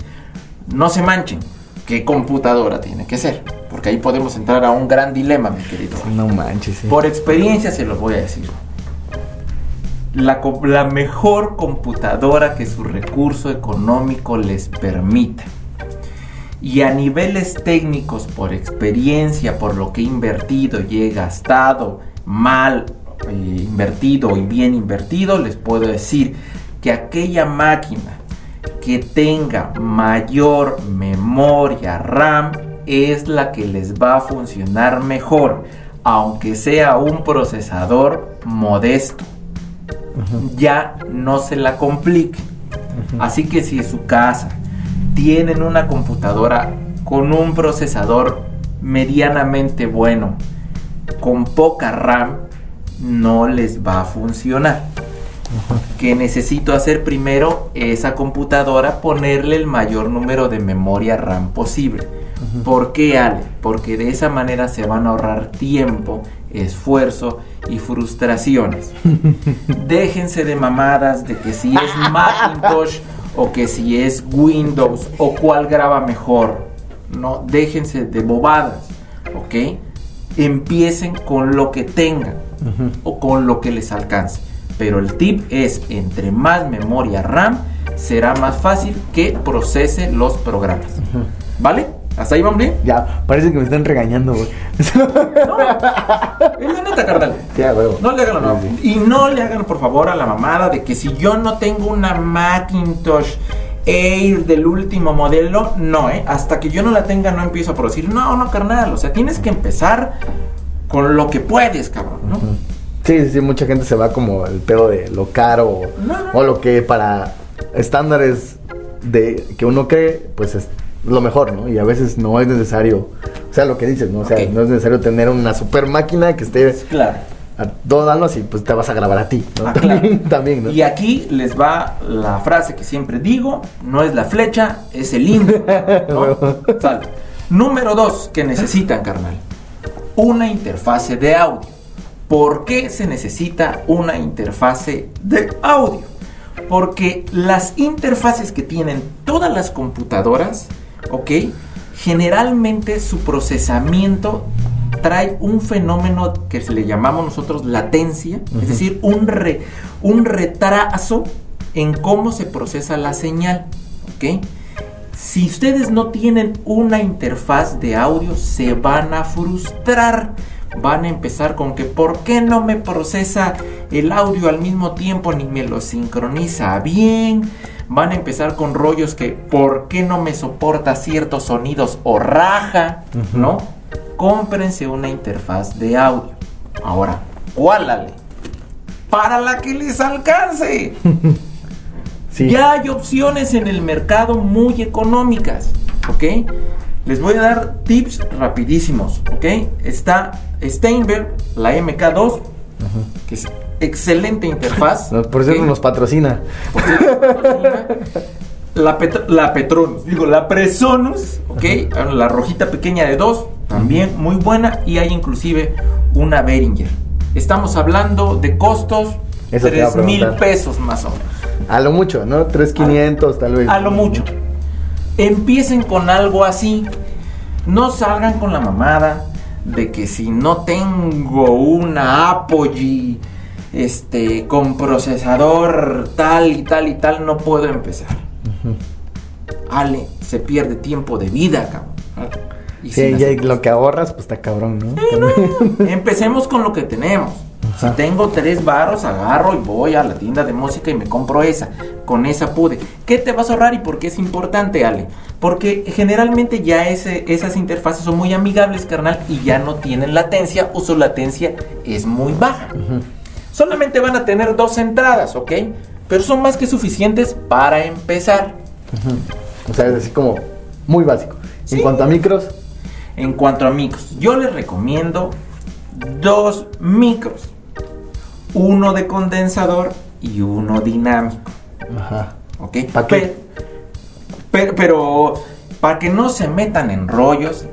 no se manchen. ¿Qué computadora tiene que ser? Porque ahí podemos entrar a un gran dilema, mi querido. No manches. Por experiencia se los voy a decir. La, mejor computadora que su recurso económico les permita. Y a niveles técnicos, por experiencia, por lo que he invertido y he gastado mal eh, invertido y bien invertido, les puedo decir que aquella máquina que tenga mayor memoria RAM es la que les va a funcionar mejor, aunque sea un procesador modesto. Ya no se la complique. Así que si en su casa tienen una computadora con un procesador medianamente bueno, con poca RAM, no les va a funcionar. Que necesito hacer primero esa computadora, ponerle el mayor número de memoria RAM posible. ¿Por qué, Ale? Porque de esa manera se van a ahorrar tiempo, esfuerzo y frustraciones. Déjense de mamadas de que si es Macintosh o que si es Windows o cuál graba mejor. No, déjense de bobadas, ¿ok? Empiecen con lo que tengan o con lo que les alcance. Pero el tip es, entre más memoria RAM, será más fácil que procese los programas. ¿Vale? ¿Hasta ahí vamos bien? Ya, parece que me están regañando, güey. No, es la neta, carnal. ya, huevo. No le hagan no. Sí, Y no le hagan, por favor, a la mamada de que si yo no tengo una Macintosh Air del último modelo, no, ¿eh? Hasta que yo no la tenga, no empiezo a producir. No, no, carnal. O sea, tienes que empezar con lo que puedes, cabrón, ¿no? Sí, sí, sí, mucha gente se va como el pedo de lo caro no. o lo que para estándares de que uno cree, pues es lo mejor, ¿no? Y a veces no es necesario, o sea, lo que dices, ¿no? O sea, no es necesario tener una super máquina que esté Claro. a dos años y pues te vas a grabar a ti, ¿no? Ah, claro. también, ¿no? Y aquí les va la frase que siempre digo, no es la flecha, es el indio. ¿no? Número dos que necesitan, carnal. Una interfase de audio. ¿Por qué se necesita una interfase de audio? Porque las interfaces que tienen todas las computadoras, ¿ok? Generalmente su procesamiento trae un fenómeno que se le llamamos nosotros latencia, es decir, un, re- un retraso en cómo se procesa la señal, ¿ok? Si ustedes no tienen una interfaz de audio, se van a frustrar. Van a empezar con que ¿por qué no me procesa el audio al mismo tiempo ni me lo sincroniza bien? Van a empezar con rollos que ¿por qué no me soporta ciertos sonidos o raja? ¿No? Cómprense una interfaz de audio. Ahora, ¿cuál Ale? Para la que les alcance. Sí. Ya hay opciones en el mercado muy económicas, ¿ok? Les voy a dar tips rapidísimos, ¿ok? Está Steinberg, la MK2, que es excelente interfaz. Por cierto, ¿ok? nos patrocina. Por cierto, patrocina. La, Pet- la Petronus, digo, la Presonus, ¿ok? La rojita pequeña de 2, también muy buena. Y hay inclusive una Behringer. Estamos hablando de costos Eso te iba a 3 mil pesos más o menos. A lo mucho, ¿no? 3500 tal vez. A lo mucho. Empiecen con algo así. No salgan con la mamada de que si no tengo una Apogee este con procesador tal y tal y tal no puedo empezar. Ale, se pierde tiempo de vida, cabrón. Y Sí, lo que ahorras, pues está cabrón, ¿no? Empecemos con lo que tenemos. Si tengo tres varos, agarro y voy a la tienda de música y me compro esa. Con esa pude. ¿Qué te vas a ahorrar y por qué es importante, Ale? Porque generalmente ya ese- esas interfaces son muy amigables, carnal, y ya no tienen latencia o su latencia es muy baja. Solamente van a tener dos entradas, ¿ok? Pero son más que suficientes para empezar. O sea, es así como muy básico. Sí. En cuanto a micros, En cuanto a micros, yo les recomiendo dos micros. Uno de condensador y uno dinámico. ajá. ¿Ok? ¿Pa qué? Pero, pero, para que no se metan en rollos,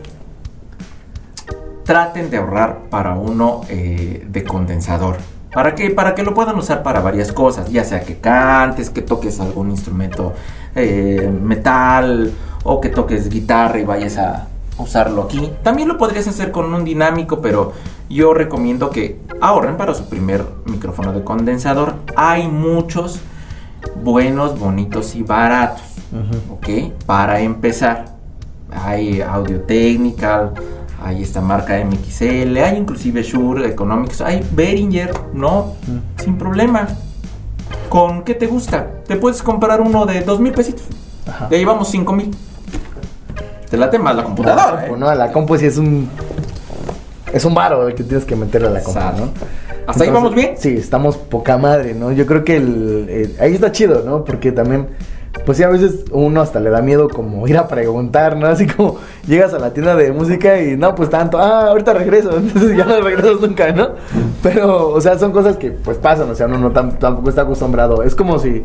traten de ahorrar para uno eh, de condensador. ¿Para qué? Para que lo puedan usar para varias cosas, ya sea que cantes, que toques algún instrumento eh, metal o que toques guitarra y vayas a usarlo aquí. También lo podrías hacer con un dinámico, pero yo recomiendo que ahorren para su primer micrófono de condensador. Hay muchos buenos, bonitos y baratos, ¿ok? Para empezar. Hay Audio Technical, hay esta marca MXL, hay inclusive Shure Economics, hay Behringer, ¿no? Sin problema. ¿Con qué te gusta? Te puedes comprar uno de dos mil pesitos. De ahí vamos cinco mil. Te late más la computadora. No, no, la compu sí es un. Es un varo el que tienes que meterle a la compu. ¿no? ¿Hasta ahí vamos bien? Sí, estamos poca madre, ¿no? Yo creo que el, el- ahí está chido, ¿no? Porque también, pues sí, a veces uno hasta le da miedo como ir a preguntar, ¿no? Así como llegas a la tienda de música y no, pues tanto, ah, ahorita regreso, entonces ya no regresas nunca, ¿no? Pero, o sea, son cosas que pues pasan, o sea, uno no tam- tampoco está acostumbrado. Es como si,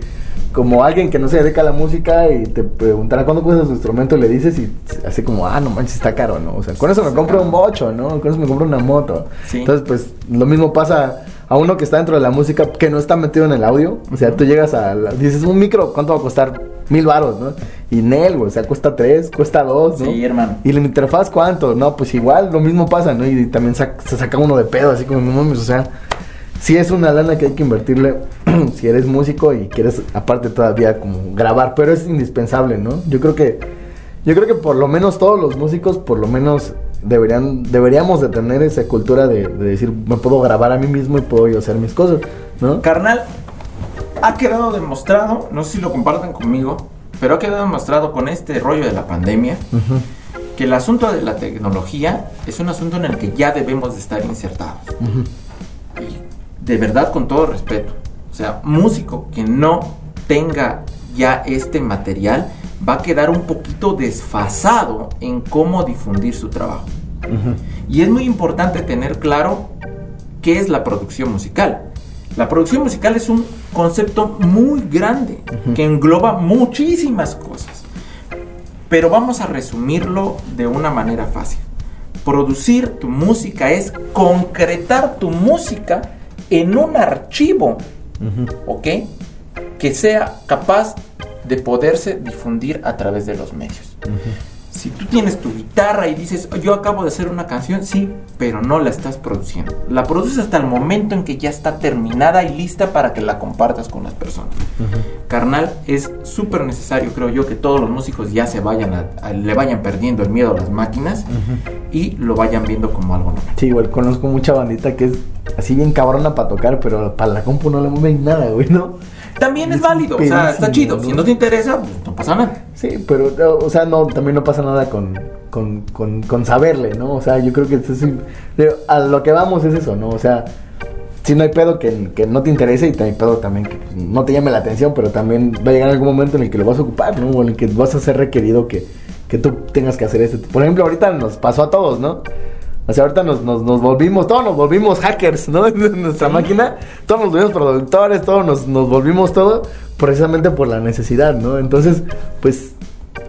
como alguien que no se dedica a la música y te preguntara cuánto cuesta su instrumento, le dices y así como, ah, no manches, está caro, ¿no? O sea, con eso me compro un bocho, ¿no? Con eso me compro una moto. Sí. Entonces, pues lo mismo pasa a uno que está dentro de la música que no está metido en el audio. O sea, tú llegas a. la- dices, un micro, ¿cuánto va a costar? Mil baros, ¿no? Y Nel, güey, o sea, cuesta tres, cuesta dos, ¿no? Sí, hermano. Y la interfaz, ¿cuánto? No, pues igual, lo mismo pasa, ¿no? Y también sac- se saca uno de pedo, así como, no mames, o sea. Sí es una lana que hay que invertirle si eres músico y quieres aparte todavía como grabar, pero es indispensable, ¿no? Yo creo que yo creo que por lo menos todos los músicos por lo menos deberían deberíamos de tener esa cultura de, de decir, me puedo grabar a mí mismo y puedo yo hacer mis cosas, ¿no? Carnal, ha quedado demostrado, no sé si lo comparten conmigo, pero ha quedado demostrado con este rollo de la pandemia Ujú, que el asunto de la tecnología es un asunto en el que ya debemos de estar insertados. Y de verdad, con todo respeto. O sea, músico que no tenga ya este material va a quedar un poquito desfasado en cómo difundir su trabajo. Y es muy importante tener claro qué es la producción musical. La producción musical es un concepto muy grande que engloba muchísimas cosas. Pero vamos a resumirlo de una manera fácil. Producir tu música es concretar tu música en un archivo, ¿ok? Que sea capaz de poderse difundir a través de los medios. Si tú tienes tu guitarra y dices, yo acabo de hacer una canción, sí, pero no la estás produciendo. La produces hasta el momento en que ya está terminada y lista para que la compartas con las personas. Carnal, es súper necesario, creo yo, que todos los músicos ya se vayan, a- a- le vayan perdiendo el miedo a las máquinas y lo vayan viendo como algo normal. Sí, igual conozco mucha bandita que es así bien cabrona para tocar, pero para la compu no le mueven nada, güey, ¿no? También es Es válido, o sea, está chido. Si no te interesa, pues no pasa nada. Sí, pero, o sea, no, también no pasa nada con, con, con, con saberle, ¿no? O sea, yo creo que es, a lo que vamos es eso, ¿no? O sea, si no hay pedo que, que no te interese y hay pedo también que pues, no te llame la atención, pero también va a llegar algún momento en el que lo vas a ocupar, ¿no? O en el que vas a ser requerido que, que tú tengas que hacer este. Por ejemplo, ahorita nos pasó a todos, ¿no? O sea, ahorita nos, nos, nos volvimos, todos nos volvimos hackers, ¿no? En nuestra máquina, todos nos volvimos productores, todos nos, nos volvimos todo, precisamente por la necesidad, ¿no? Entonces, pues,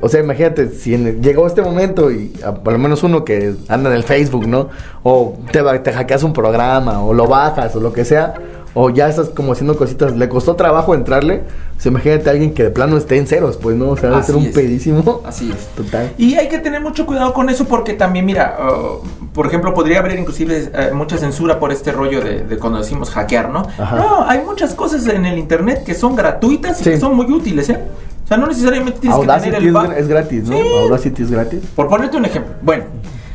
o sea, imagínate, si en- llegó este momento y a- por lo menos uno que anda en el Facebook, ¿no? O te, te hackeas un programa, o lo bajas, o lo que sea, o ya estás como haciendo cositas, le costó trabajo entrarle, o sea, imagínate a alguien que de plano esté en ceros, pues, ¿no? O sea, debe ser Así un es. pedísimo. Así es. Total. Y hay que tener mucho cuidado con eso porque también, mira, uh, por ejemplo, podría haber inclusive eh, mucha censura por este rollo de, de cuando decimos hackear, ¿no? Ajá. No, hay muchas cosas en el Internet que son gratuitas y Sí. que son muy útiles, ¿eh? O sea, no necesariamente tienes que tener el es, pack. es gratis, ¿no? Sí. Audacity es gratis. Por ponerte un ejemplo. Bueno,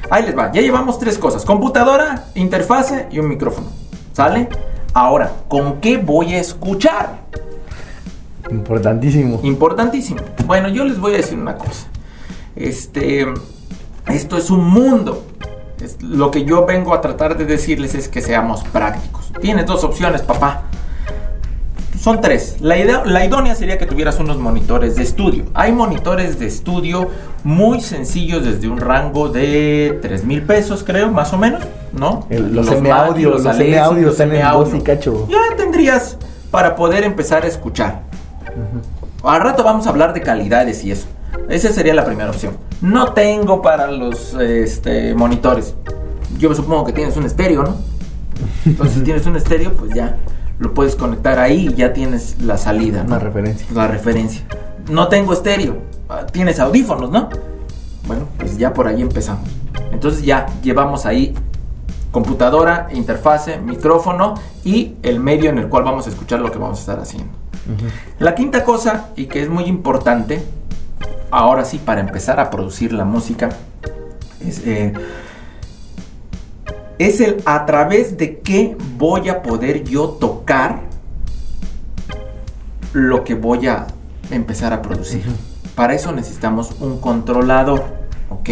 ahí les va. Ya llevamos tres cosas. Computadora, interfase y un micrófono. ¿Sale? Ahora, ¿con qué voy a escuchar? Importantísimo. Importantísimo. Bueno, yo les voy a decir una cosa. Este, esto es un mundo. Es- lo que yo vengo a tratar de decirles es que seamos prácticos. Tienes dos opciones, papá. Son tres. La, idea, la idónea sería que tuvieras unos monitores de estudio. Hay monitores de estudio muy sencillos desde un rango de 3 mil pesos, creo, más o menos, ¿no? El- los los Alessi, M-Audio los M-Audio. voz y cacho. Ya tendrías para poder empezar a escuchar. Al rato vamos a hablar de calidades y eso. Esa sería la primera opción. No tengo para los este, monitores. yo supongo que tienes un estéreo, ¿no? Entonces, si tienes un estéreo, pues ya lo puedes conectar ahí y ya tienes la salida, ¿no? Una referencia. La referencia. No tengo estéreo, ah, tienes audífonos, ¿no? Bueno, pues ya por ahí empezamos. Entonces ya llevamos ahí computadora, interfase, micrófono y el medio en el cual vamos a escuchar lo que vamos a estar haciendo. La quinta cosa, y que es muy importante, ahora sí para empezar a producir la música, es, eh, es el a través de qué voy a poder yo tocar lo que voy a empezar a producir. Para eso necesitamos un controlador, ¿ok?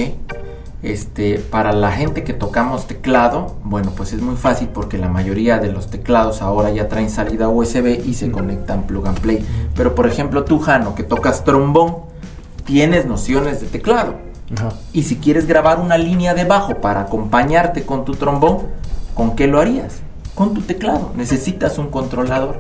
Este, para la gente que tocamos teclado, bueno, pues es muy fácil porque la mayoría de los teclados ahora ya traen salida USB y se conectan plug and play. Pero por ejemplo, tú, Jano, que tocas trombón, tienes nociones de teclado. Y si quieres grabar una línea de bajo para acompañarte con tu trombón, ¿con qué lo harías? Con tu teclado. Necesitas un controlador.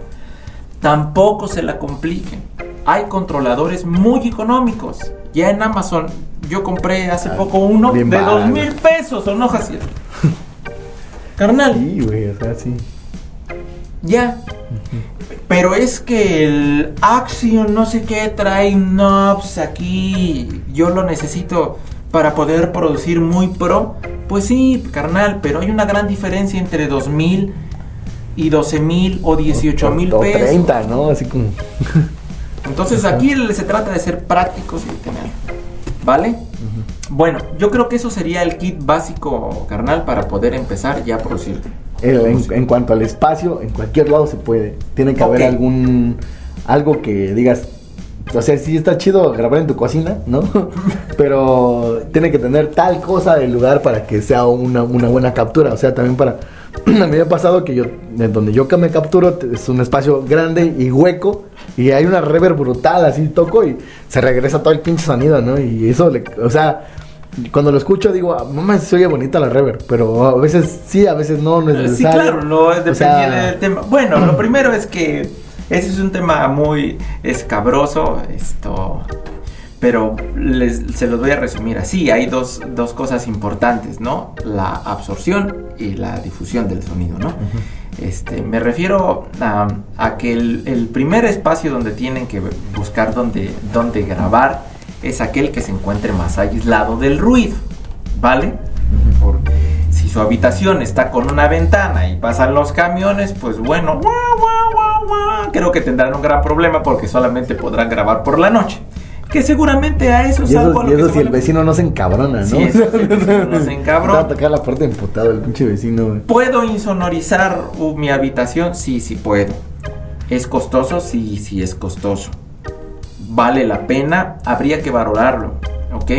Tampoco se la compliquen. Hay controladores muy económicos. Ya en Amazon yo compré hace Ah, poco uno de dos mil pesos, ¿o no, Jaciel? Carnal, Sí, güey, o sea, sí. Ya. Pero es que el Axion no sé qué trae knobs aquí. Yo lo necesito para poder producir muy pro. Pues sí, carnal, pero hay una gran diferencia entre 2000 y 12 o 18 mil O- o pesos. 30, ¿no? Así como. Entonces aquí se trata de ser prácticos y de tener. ¿Vale? Bueno, yo creo que eso sería el kit básico, carnal, para poder empezar ya a producir. El- en, en cuanto al espacio, en cualquier lado se puede. Tiene que haber algún. Algo que digas. O sea, sí está chido grabar en tu cocina, ¿no? Pero tiene que tener tal cosa del lugar para que sea una, una buena captura. O sea, también para. A mí me ha pasado que yo, donde yo que me capturo, es un espacio grande y hueco. Y hay una reverb brutal, así toco y se regresa todo el pinche sonido, ¿no? Y eso, le, o sea, cuando lo escucho digo, "Ah, mamá, se oye bonita la reverb. Pero a veces sí, a veces no, no es Eh, Sí, necesario. claro, no depende O sea, del tema. Bueno, lo primero es que ese es un tema muy escabroso, esto, pero les- se los voy a resumir así. Hay dos, dos cosas importantes, ¿no? La absorción y la difusión del sonido, ¿no? Este, me refiero a, a que el, el primer espacio donde tienen que buscar donde, donde grabar es aquel que se encuentre más aislado del ruido, ¿vale? Por- si su habitación está con una ventana y pasan los camiones, pues bueno, creo que tendrán un gran problema porque solamente podrán grabar por la noche. Que seguramente a eso es algo a lo y eso si el vecino no se encabrona, ¿no? Sí, eso si el vecino no se encabrona. Va a tocar la puerta emputado el pinche vecino. ¿Puedo insonorizar uh, mi habitación? Sí, sí puedo. ¿Es costoso? Sí, sí es costoso. ¿Vale la pena? Habría que valorarlo, ¿ok?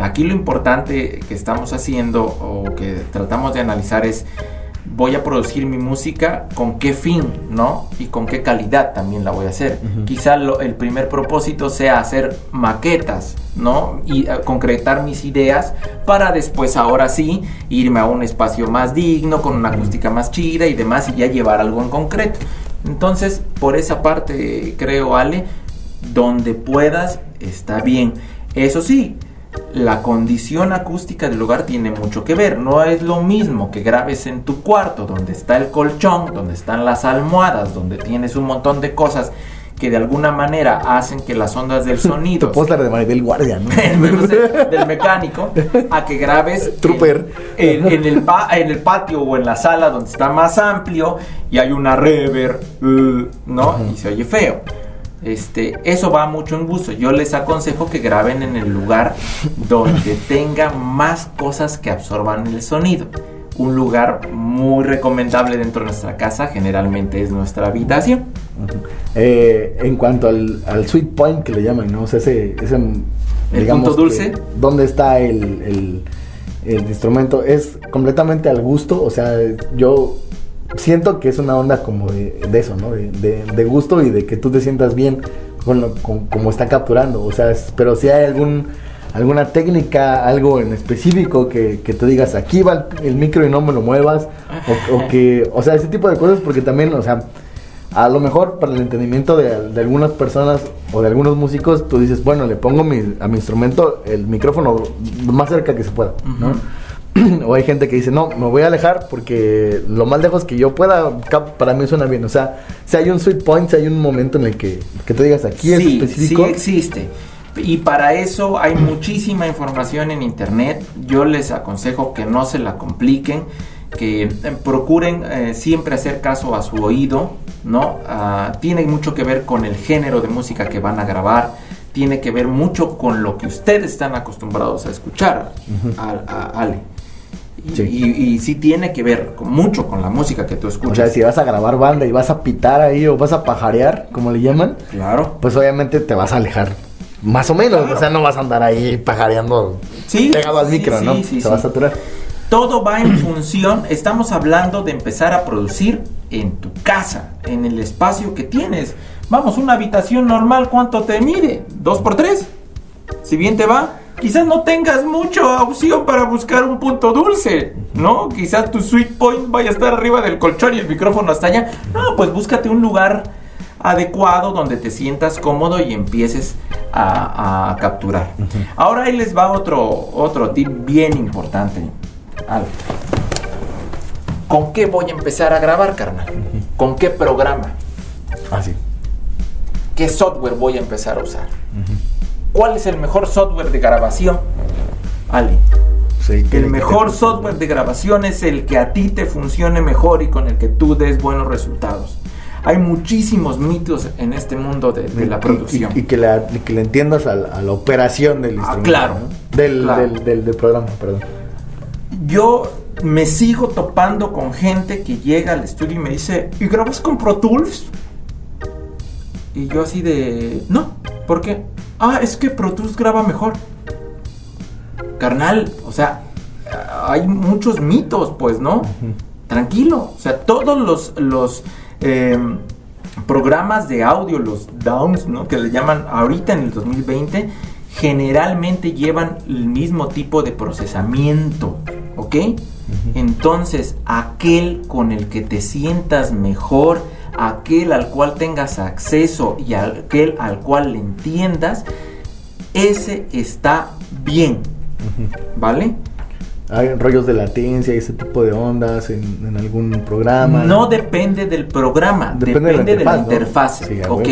Aquí lo importante que estamos haciendo o que tratamos de analizar es voy a producir mi música con qué fin, ¿no? Y con qué calidad también la voy a hacer. Ujú. Quizá lo- el primer propósito sea hacer maquetas, ¿no? Y eh, concretar mis ideas para después, ahora sí, irme a un espacio más digno, con una acústica más chida y demás, y ya llevar algo en concreto. Entonces, por esa parte, creo, Ale, donde puedas, está bien. Eso sí, la condición acústica del lugar tiene mucho que ver. No es lo mismo que grabes en tu cuarto, donde está el colchón, donde están las almohadas, donde tienes un montón de cosas que de alguna manera hacen que las ondas del sonido Tu póster de Maribel Guardia, ¿no? no sé, del mecánico a que grabes Trooper. en, en- en el pa- en el patio o en la sala donde está más amplio y hay una reverb, uh, ¿no? Y se oye feo. Este, eso va mucho en gusto. Yo les aconsejo que graben en el lugar donde tenga más cosas que absorban el sonido. Un lugar muy recomendable dentro de nuestra casa generalmente es nuestra habitación. Eh, en cuanto al, al sweet point que le llaman, ¿no? O sea, ese... ese ¿El punto dulce? que ¿Dónde está el, el, el instrumento? Es completamente al gusto, o sea, yo siento que es una onda como de, de eso, ¿no? De, de- de gusto y de que tú te sientas bien con lo con, como está capturando, o sea, es- pero si hay algún alguna técnica, algo en específico que, que tú digas, aquí va el, el micro y no me lo muevas, o, o que, o sea, ese tipo de cosas, porque también, o sea, a lo mejor para el entendimiento de, de algunas personas o de algunos músicos, tú dices, bueno, le pongo mi- a mi instrumento el micrófono más cerca que se pueda, ¿no? o hay gente que dice, no, me voy a alejar porque lo más lejos que yo pueda, para mí suena bien. O sea, si hay un sweet point, si hay un momento en el que, que te digas aquí es específico. Sí, existe. Y para eso hay muchísima información en internet. Yo les aconsejo que no se la compliquen, que eh, procuren eh, siempre hacer caso a su oído, ¿no? Ah, tiene mucho que ver con el género de música que van a grabar, tiene que ver mucho con lo que ustedes están acostumbrados a escuchar, Ale. Y, y, sí tiene que ver mucho con la música que tú escuchas. O sea, si vas a grabar banda y vas a pitar ahí o vas a pajarear, como le llaman, claro. pues obviamente te vas a alejar más o menos, o sea, no vas a andar ahí pajareando sí, pegado al micro, ¿no? Se va a saturar. Todo va en función, estamos hablando de empezar a producir en tu casa, en el espacio que tienes. Vamos, una habitación normal, ¿cuánto te mide? ¿Dos por tres? Si bien te va, quizás no tengas mucha opción para buscar un punto dulce, ¿no? Quizás tu sweet point vaya a estar arriba del colchón y el micrófono hasta allá. No, pues búscate un lugar adecuado donde te sientas cómodo y empieces a, capturar. Ahora ahí les va otro, otro tip bien importante. ¿Con qué voy a empezar a grabar, carnal? ¿Con qué programa? Así. Ah, ¿Qué software voy a empezar a usar? ¿Cuál es el mejor software de grabación? Ali. el mejor software de grabación es el que a ti te funcione mejor y con el que tú des buenos resultados hay muchísimos mitos en este mundo de, la producción. Y, que, le entiendas a la, operación del ah, claro, del, Del, del, programa, perdón. Yo me sigo topando con gente que llega al estudio y me dice, ¿y grabas con Pro Tools? Y yo así de, no, ¿por qué? Ah, es que Pro Tools graba mejor. Carnal, o sea, hay muchos mitos, pues, ¿no? Tranquilo, o sea, todos los, los Em, programas de audio, los DAWs, ¿no? que le llaman ahorita en el 2020, generalmente llevan el mismo tipo de procesamiento, ¿ok? Entonces, aquel con el que te sientas mejor, aquel al cual tengas acceso y aquel al cual le entiendas, ese está bien, ¿vale? hay rollos de latencia y ese tipo de ondas en, algún programa. No depende del programa, depende, de la, interfase, ¿ok?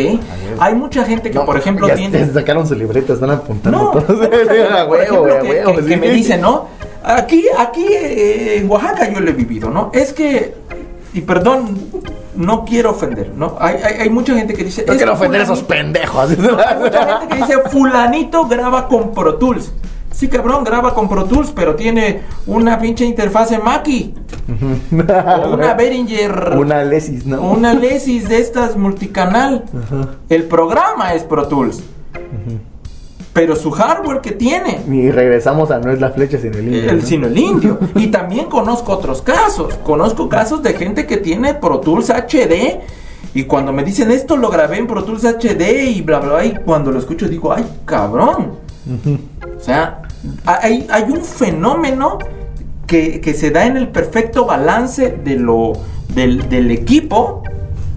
hay mucha gente que, por ejemplo, tiene... sacaron su libreta, están apuntando no, que, me dicen, ¿no? Aquí, aquí eh, en Oaxaca yo lo he vivido, ¿no? Es que, y perdón, no quiero ofender, ¿no? Hay, hay, mucha gente que dice... No quiero ofender a esos pendejos. Hay mucha gente que dice, fulanito graba con Pro Tools. Sí, cabrón, graba con Pro Tools, pero tiene una pinche interfase Mackie. o una Behringer. Una Lesis, ¿no? Una Lesis de estas multicanal. El programa es Pro Tools. Pero su hardware que tiene. Y regresamos a no es la flecha sino el indio. El, Sino el indio. y también conozco otros casos. Conozco casos de gente que tiene Pro Tools HD. Y cuando me dicen esto lo grabé en Pro Tools HD y bla bla, bla y cuando lo escucho digo, ay cabrón. O sea, hay, hay un fenómeno que, se da en el perfecto balance de lo, del, equipo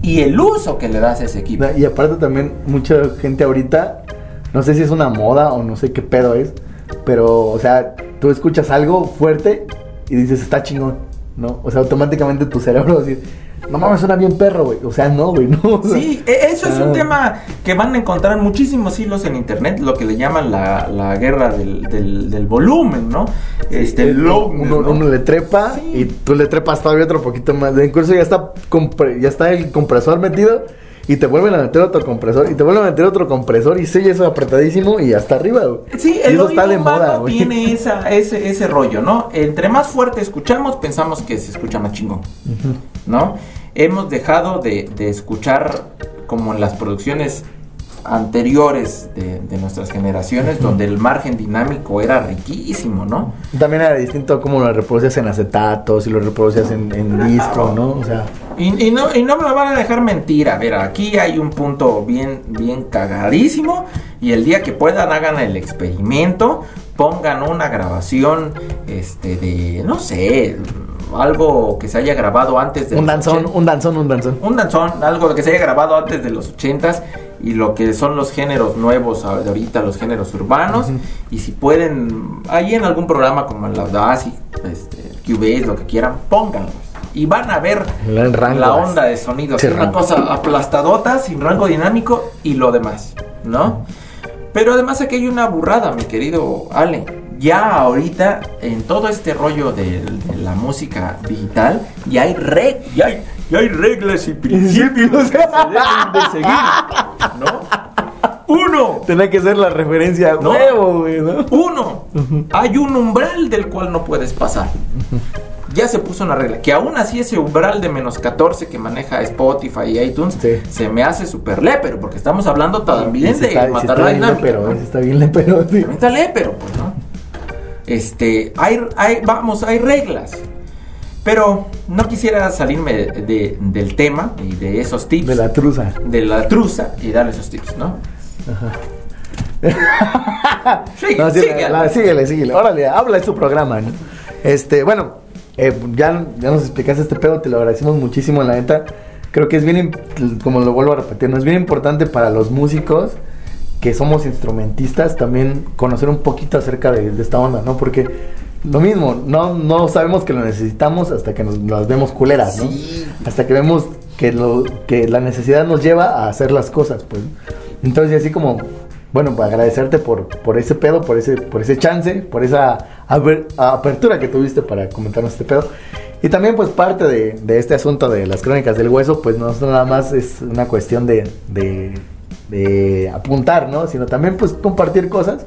y el uso que le das a ese equipo. Y aparte también mucha gente ahorita, no sé si es una moda o no sé qué pedo es, pero o sea, tú escuchas algo fuerte y dices, está chingón, ¿no? O sea, automáticamente tu cerebro dice no mames, suena bien perro, güey. O sea, no, güey, no. sí, e, eso es un ah. tema que van a encontrar muchísimos hilos en internet, lo que le llaman la, la guerra del, del, volumen, ¿no? Este, uno, uno, le trepa y tú le trepas todavía otro poquito más. Incluso ya está, ya está el compresor metido y te vuelven a meter otro compresor y te vuelven a meter otro compresor y sigue eso apretadísimo y hasta arriba, güey. Sí, el eso está de moda, güey. tiene esa, ese, ese rollo, ¿no? Entre más fuerte escuchamos, pensamos que se escucha más chingón, ¿no? Hemos dejado de, de escuchar como en las producciones anteriores de, nuestras generaciones, donde el margen dinámico era riquísimo, ¿no? También era distinto cómo lo reproducías en acetatos y lo reproducías en, disco, ¿no? O sea... Y, no, y no me van a dejar mentir, a ver, aquí hay un punto bien, bien cagadísimo y el día que puedan hagan el experimento, pongan una grabación, este, de, no sé, algo que se haya grabado antes de un danzón, un danzón, un danzón. Un danzón, algo que se haya grabado antes de los ochentas y lo que son los géneros nuevos ahorita, los géneros urbanos. Y si pueden, ahí en algún programa como el Audacity, este, Cubase, lo que quieran, pónganlos. Y van a ver rango, la onda de sonido. Sí, una cosa aplastadota, sin rango dinámico y lo demás, ¿no? Pero además aquí hay una burrada, mi querido Ale. Ya ahorita, en todo este rollo de, de la música digital, ya hay, reg ya hay, ya hay reglas y principios que se deben de seguir, ¿no? Uno, Tenía que ser la referencia No. huevo, güey, ¿no? uno, hay un umbral del cual no puedes pasar. Ya se puso una regla. Que aún así ese umbral de menos 14 que maneja Spotify y iTunes Sí. se me hace súper lépero. Porque estamos hablando también de está, matar está la bien dinámica. ese está bien lepero, sí. Está lépero, pues, ¿no? Este, hay, hay, vamos, hay reglas. Pero no quisiera salirme de- de- del tema y de esos tips. De la truza. de la truza y darle esos tips, ¿no? No, sí, la- Ale. síguele, síguele. Órale, habla de tu programa, ¿no? Este, bueno, eh, ya, ya nos explicaste este pedo, te lo agradecemos muchísimo, la neta. Creo que es bien, como lo vuelvo a repetir, no es bien importante para los músicos que somos instrumentistas también conocer un poquito acerca de, de esta onda, ¿no? Porque lo mismo, no, no sabemos que lo necesitamos hasta que nos las vemos culeras, ¿no? Sí. Hasta que vemos que, lo, que la necesidad nos lleva a hacer las cosas, pues. Entonces, así como, bueno, pues agradecerte por, por ese pedo, por ese, por ese chance, por esa apertura que tuviste para comentarnos este pedo. Y también, pues, parte de, de este asunto de las crónicas del hueso, pues no nada más es una cuestión de, de, de apuntar, ¿no? Sino también, pues, compartir cosas.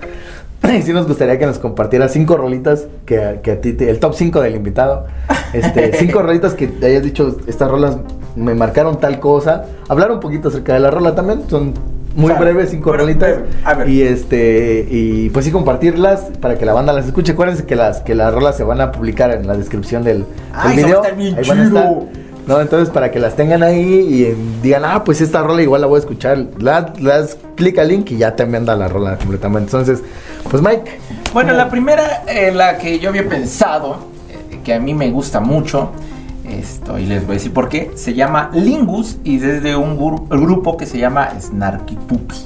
Y sí nos gustaría que nos compartieras cinco rolitas que, que a ti, te- el top 5 del invitado. Este, cinco rolitas que te hayas dicho, estas rolas me marcaron tal cosa. Hablar un poquito acerca de la rola también, son muy breves, cinco Pero, rolitas. breve, a ver. Y este, y pues sí compartirlas para que la banda las escuche. Acuérdense que las, que las rolas se van a publicar en la descripción del, Ay, video. bien Ahí van a estar. chido. No, entonces para que las tengan ahí y eh, digan, ah, pues esta rola igual la voy a escuchar. Le das clic al link y ya te anda la rola completamente. Entonces, pues Mike. Bueno, ¿cómo- la primera, eh, la que yo había pensado, eh, que a mí me gusta mucho, esto, y les voy a decir por qué, se llama Lingus y desde un gru- grupo que se llama Snarky Puppy.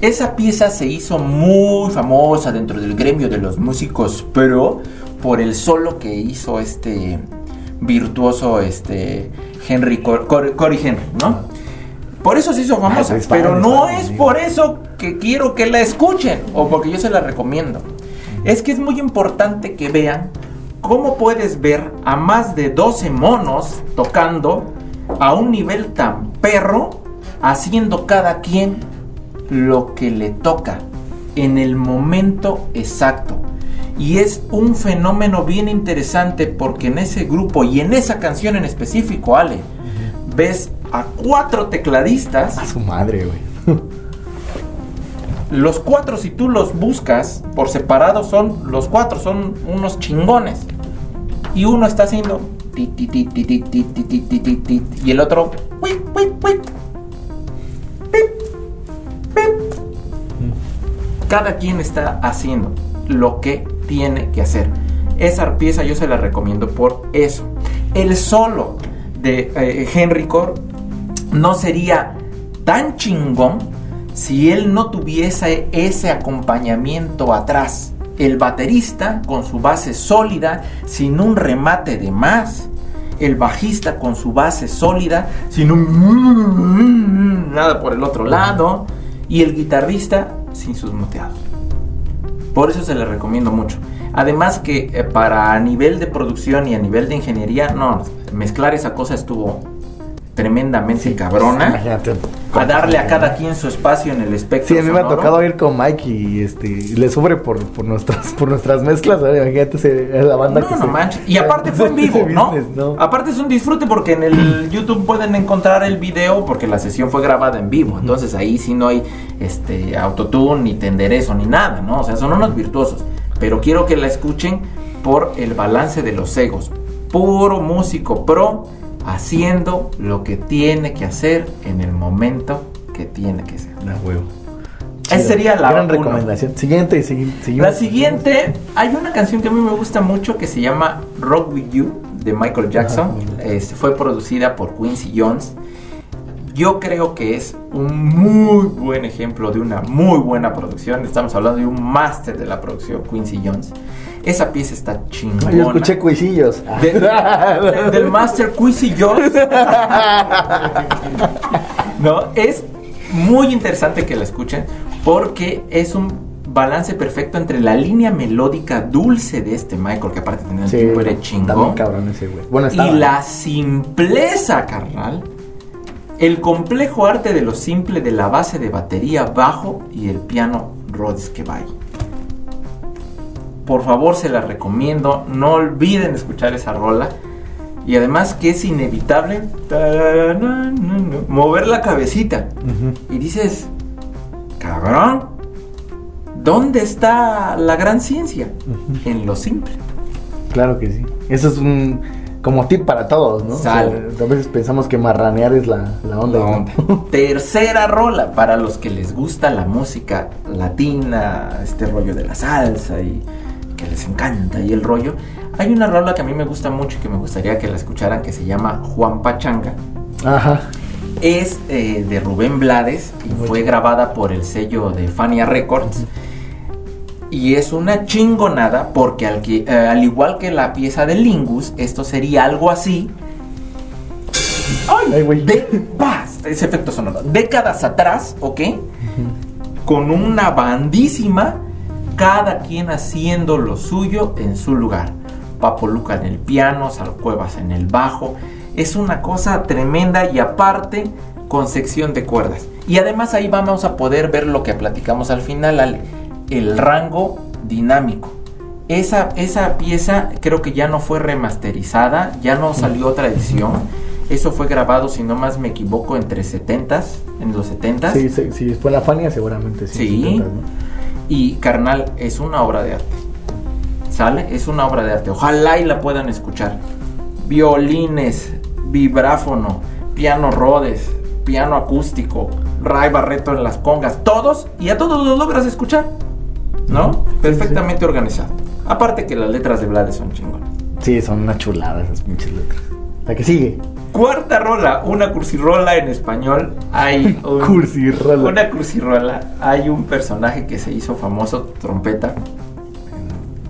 Esa pieza se hizo muy famosa dentro del gremio de los músicos pro por el solo que hizo este virtuoso este Henry Cor- Cor- Cory Henry, ¿no? Por eso se hizo famosa, fan, pero no es por eso que quiero que la escuchen o porque yo se la recomiendo. Es que es muy importante que vean cómo puedes ver a más de 12 monos tocando a un nivel tan perro, haciendo cada quien lo que le toca en el momento exacto. Y es un fenómeno bien interesante porque en ese grupo y en esa canción en específico, Ale, ves a cuatro tecladistas. A su madre, güey. los cuatro, si tú los buscas por separado, son los cuatro, son unos chingones. Y uno está haciendo. Y el otro. Cada quien está haciendo lo que tiene que hacer. Esa pieza yo se la recomiendo por eso. El solo de Henry Core no sería tan chingón si él no tuviese ese acompañamiento atrás. El baterista con su base sólida, sin un remate de más. El bajista con su base sólida, sin un nada por el otro lado. Y el guitarrista sin sus moteados. Por eso se le recomiendo mucho. Además que eh, para nivel de producción y a nivel de ingeniería, no, mezclar esa cosa estuvo tremendamente cabrona. Imagínate. A darle a cada quien su espacio en el espectro. Sí, a mí me ha tocado ir con Mike y este y le sufre por, por nuestras por nuestras mezclas, ¿no? imagínate ese- la banda No, que no se- manches. Y aparte fue en vivo, ese ¿no? business, ¿no? Aparte es un disfrute porque en el YouTube pueden encontrar el video porque la sesión fue grabada en vivo. Entonces ahí sí no hay este autotune ni tenderezo ni nada, ¿no? O sea, son unos virtuosos. Pero quiero que la escuchen por el balance de los egos. Puro músico pro haciendo lo que tiene que hacer en el momento que tiene que ser. Ah, huevo. Esa sería la gran uno. recomendación. Siguiente y seguimos. La siguiente, hay una canción que a mí me gusta mucho que se llama Rock With You de Michael Jackson. Este, fue producida por Quincy Jones. Yo creo que es un muy buen ejemplo de una muy buena producción. Estamos hablando de un máster de la producción, Quincy Jones. Esa pieza está chingona. Yo escuché cuisillos. De- de- del Master Jones. no, es muy interesante que la escuchen porque es un balance perfecto entre la línea melódica dulce de este Michael, que aparte tenía un Sí, timbre está muy chingón, cabrón ese güey. Bueno, estaba. y la simpleza, carnal. El complejo arte de lo simple de la base de batería, bajo y el piano Rhodes que va ahí. Por favor, se la recomiendo. No olviden escuchar esa rola. Y además que es inevitable mover la cabecita. Y dices, cabrón, ¿dónde está la gran ciencia? En lo simple. Claro que sí. Eso es un como tip para todos, ¿no? A veces pensamos que marranear es la, onda. ¿no? Tercera rola para los que les gusta la música latina, este rollo de la salsa y que les encanta y el rollo. Hay una rola que a mí me gusta mucho y que me gustaría que la escucharan que se llama Juan Pachanga. Ajá. Es eh, de Rubén Blades y Muy fue grabada por el sello de Fania Records. Y es una chingonada porque al, que- eh, al igual que la pieza de Lingus, esto sería algo así. Ay, güey. De paz, ese efecto sonoro. Décadas atrás, ¿ok? Con una bandísima, cada quien haciendo lo suyo en su lugar. Papo Luca en el piano, Sal Cuevas en el bajo. Es una cosa tremenda y aparte con sección de cuerdas. Y además ahí vamos a poder ver lo que platicamos al final, Ale, el rango dinámico. Esa, esa pieza creo que ya no fue remasterizada, ya no salió otra edición. Eso fue grabado, si no más me equivoco, entre 70s, en los 70s. Sí, sí, sí, fue la Fania seguramente. Sí. Sí. 70, ¿no? Y carnal, es una obra de arte. ¿Sale? Es una obra de arte. Ojalá y la puedan escuchar. Violines, vibráfono, piano Rhodes, piano acústico, Ray Barreto en las congas, todos y a todos los logras escuchar. ¿No? Perfectamente organizado. Aparte que las letras de Blades son chingonas. Sí, son una chulada esas pinches letras. La que sigue. Cuarta rola, una cursirola en español. Hay un- Cursirola. Una. Hay un personaje que se hizo famoso, trompeta.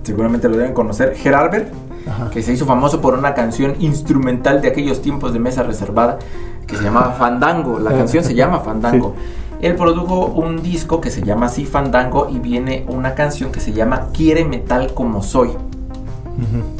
Seguramente lo deben conocer. Gerarbert, Ajá. que se hizo famoso por una canción instrumental de aquellos tiempos de mesa reservada que se llamaba Fandango. La canción se llama Fandango. Él produjo un disco que se llama así Fandango y viene una canción que se llama Quiere metal como soy.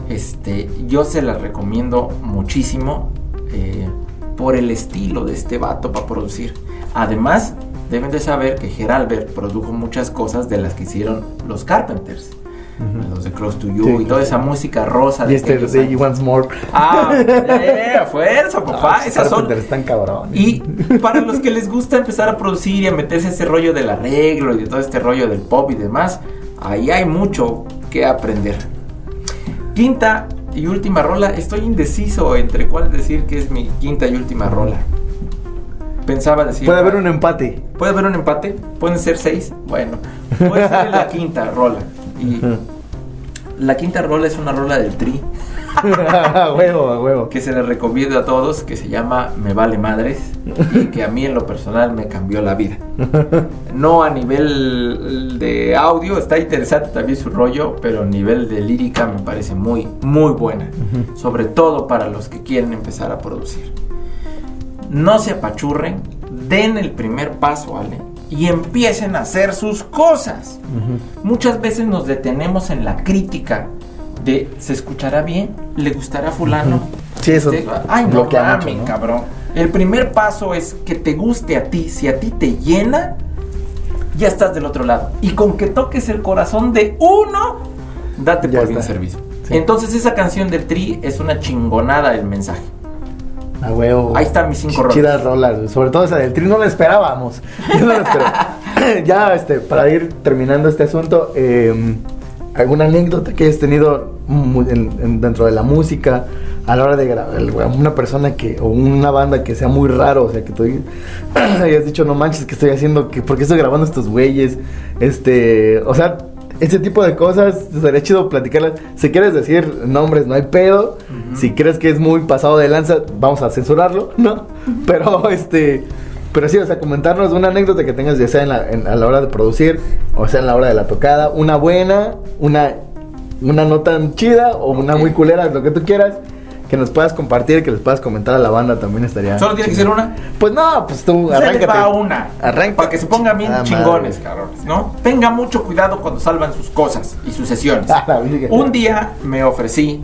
Este, yo se la recomiendo muchísimo eh, por el estilo de este vato para producir. Además, deben de saber que Geralbert produjo muchas cosas de las que hicieron los Carpenters. Ujú. Los de Close to You Sí, y toda esa música rosa Y este de años. Once More. Ah, yeah, fuerza, papá. Ah, Esas son. Están cabrones. Y para los que les gusta empezar a producir y a meterse ese rollo del arreglo y de todo este rollo del pop y demás, ahí hay mucho que aprender. Quinta y última rola, estoy indeciso entre cuál decir que es mi quinta y última rola. Pensaba decir. Puede haber un empate. ¿Puede haber un empate? ¿Pueden ser seis? Bueno, puede ser la quinta rola. Y la quinta rola es una rola del Tri a huevo, a huevo. que se le recomiendo a todos, que se llama Me Vale Madres, y que a mí en lo personal me cambió la vida. No a nivel de audio, está interesante también su rollo, pero a nivel de lírica me parece muy, muy buena. Sobre todo para los que quieren empezar a producir. No se apachurren, den el primer paso, Ale, y empiecen a hacer sus cosas. Muchas veces nos detenemos en la crítica de ¿se escuchará bien? ¿Le gustará a fulano? Sí, eso Este, Ay, no mames, ¿no? cabrón. El primer paso es que te guste a ti. Si a ti te llena, ya estás del otro lado. Y con que toques el corazón de uno, date Ya por bien servicio. Sí. Entonces esa canción del Tri es una chingonada del mensaje. A huevo. Ahí están mis cinco rolas. Chidas rolas. Sobre todo esa del tri, no la esperábamos. Yo no la esperaba. ya, este, para ir terminando este asunto, eh, ¿alguna anécdota que hayas tenido mu- en- en- dentro de la música a la hora de grabar? Una persona que, o una banda que sea muy raro, o sea, que tú hayas dicho, no manches, que estoy haciendo? que ¿Por qué estoy grabando estos güeyes? Este, o sea, ese tipo de cosas sería chido platicarlas. Si quieres decir nombres, no hay pedo. Si crees que es muy pasado de lanza, vamos a censurarlo, ¿no? Pero este. Pero sí, o sea, comentarnos una anécdota que tengas, ya sea en la, en- a la hora de producir, o sea, en la hora de la tocada, una buena, una, una no tan chida, o una muy culera, lo que tú quieras, que nos puedas compartir, que les puedas comentar a la banda también estaría. ¿Solo tiene que ser una? Pues no, pues tú, les arráncate. va una. Arráncate. Para que se pongan bien Ah, chingones, cabrones, ¿no? Tenga mucho cuidado cuando salvan sus cosas y sus sesiones. Un día me ofrecí,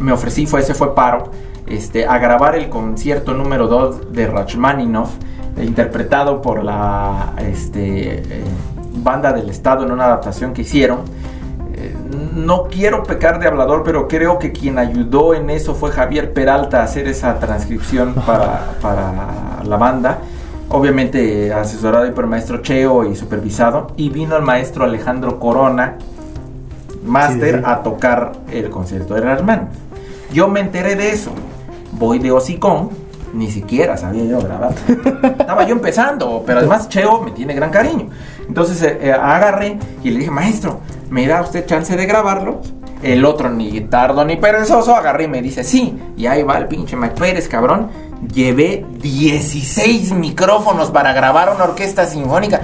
me ofrecí, fue, ese fue paro, este, a grabar el concierto número 2 de Rachmaninoff, interpretado por la este, eh, banda del Estado en una adaptación que hicieron. Eh, No quiero pecar de hablador, pero creo que quien ayudó en eso fue Javier Peralta a hacer esa transcripción para, para la banda. Obviamente asesorado por el maestro Cheo y supervisado. Y vino el maestro Alejandro Corona, máster, Sí, sí. a tocar el concierto de Rachmaninoff. Yo me enteré de eso. Voy de hocicón, ni siquiera sabía yo grabar. Estaba yo empezando, pero además Cheo me tiene gran cariño. Entonces eh, eh, agarré y le dije, maestro, ¿me da usted chance de grabarlo? El otro ni tardo ni perezoso agarré y me dice, sí. Y ahí va el pinche Mike Pérez, cabrón. Llevé 16 micrófonos para grabar una orquesta sinfónica.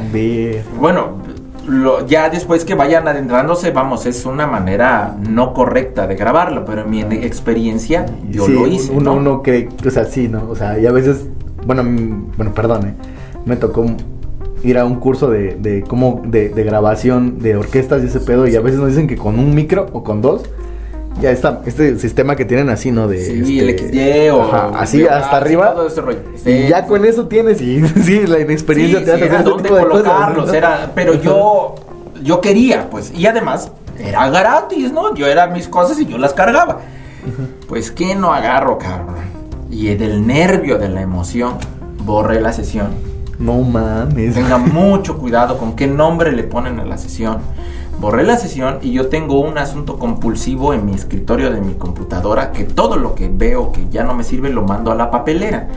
Bueno, lo- ya después que vayan adentrándose, vamos, es una manera no correcta de grabarlo, pero en mi experiencia yo Sí, lo hice. Uno, ¿no? uno cree, o sea, sí, ¿no? O sea, y a veces, bueno, bueno, perdone, me tocó ir a un curso de, de cómo, de, de grabación de orquestas y ese pedo, y a veces nos dicen que con un micro o con dos, ya está, este sistema que tienen así, ¿no? De, Sí, este, el XY o ajá, así hasta arriba. todo ese rollo. Y Sí. ya con eso tienes, y sí, la inexperiencia Sí, te sí, hace hacer dónde tipo de cosas, colocarlos, ¿no? era, pero yo, yo quería, pues, y además era gratis, ¿no? Yo era mis cosas y yo las cargaba. Pues que no agarro, cabrón. Y del nervio, de la emoción, borré la sesión. No mames. Tenga mucho cuidado con qué nombre le ponen a la sesión. Borré la sesión y yo tengo un asunto compulsivo en mi escritorio de mi computadora que todo lo que veo que ya no me sirve lo mando a la papelera.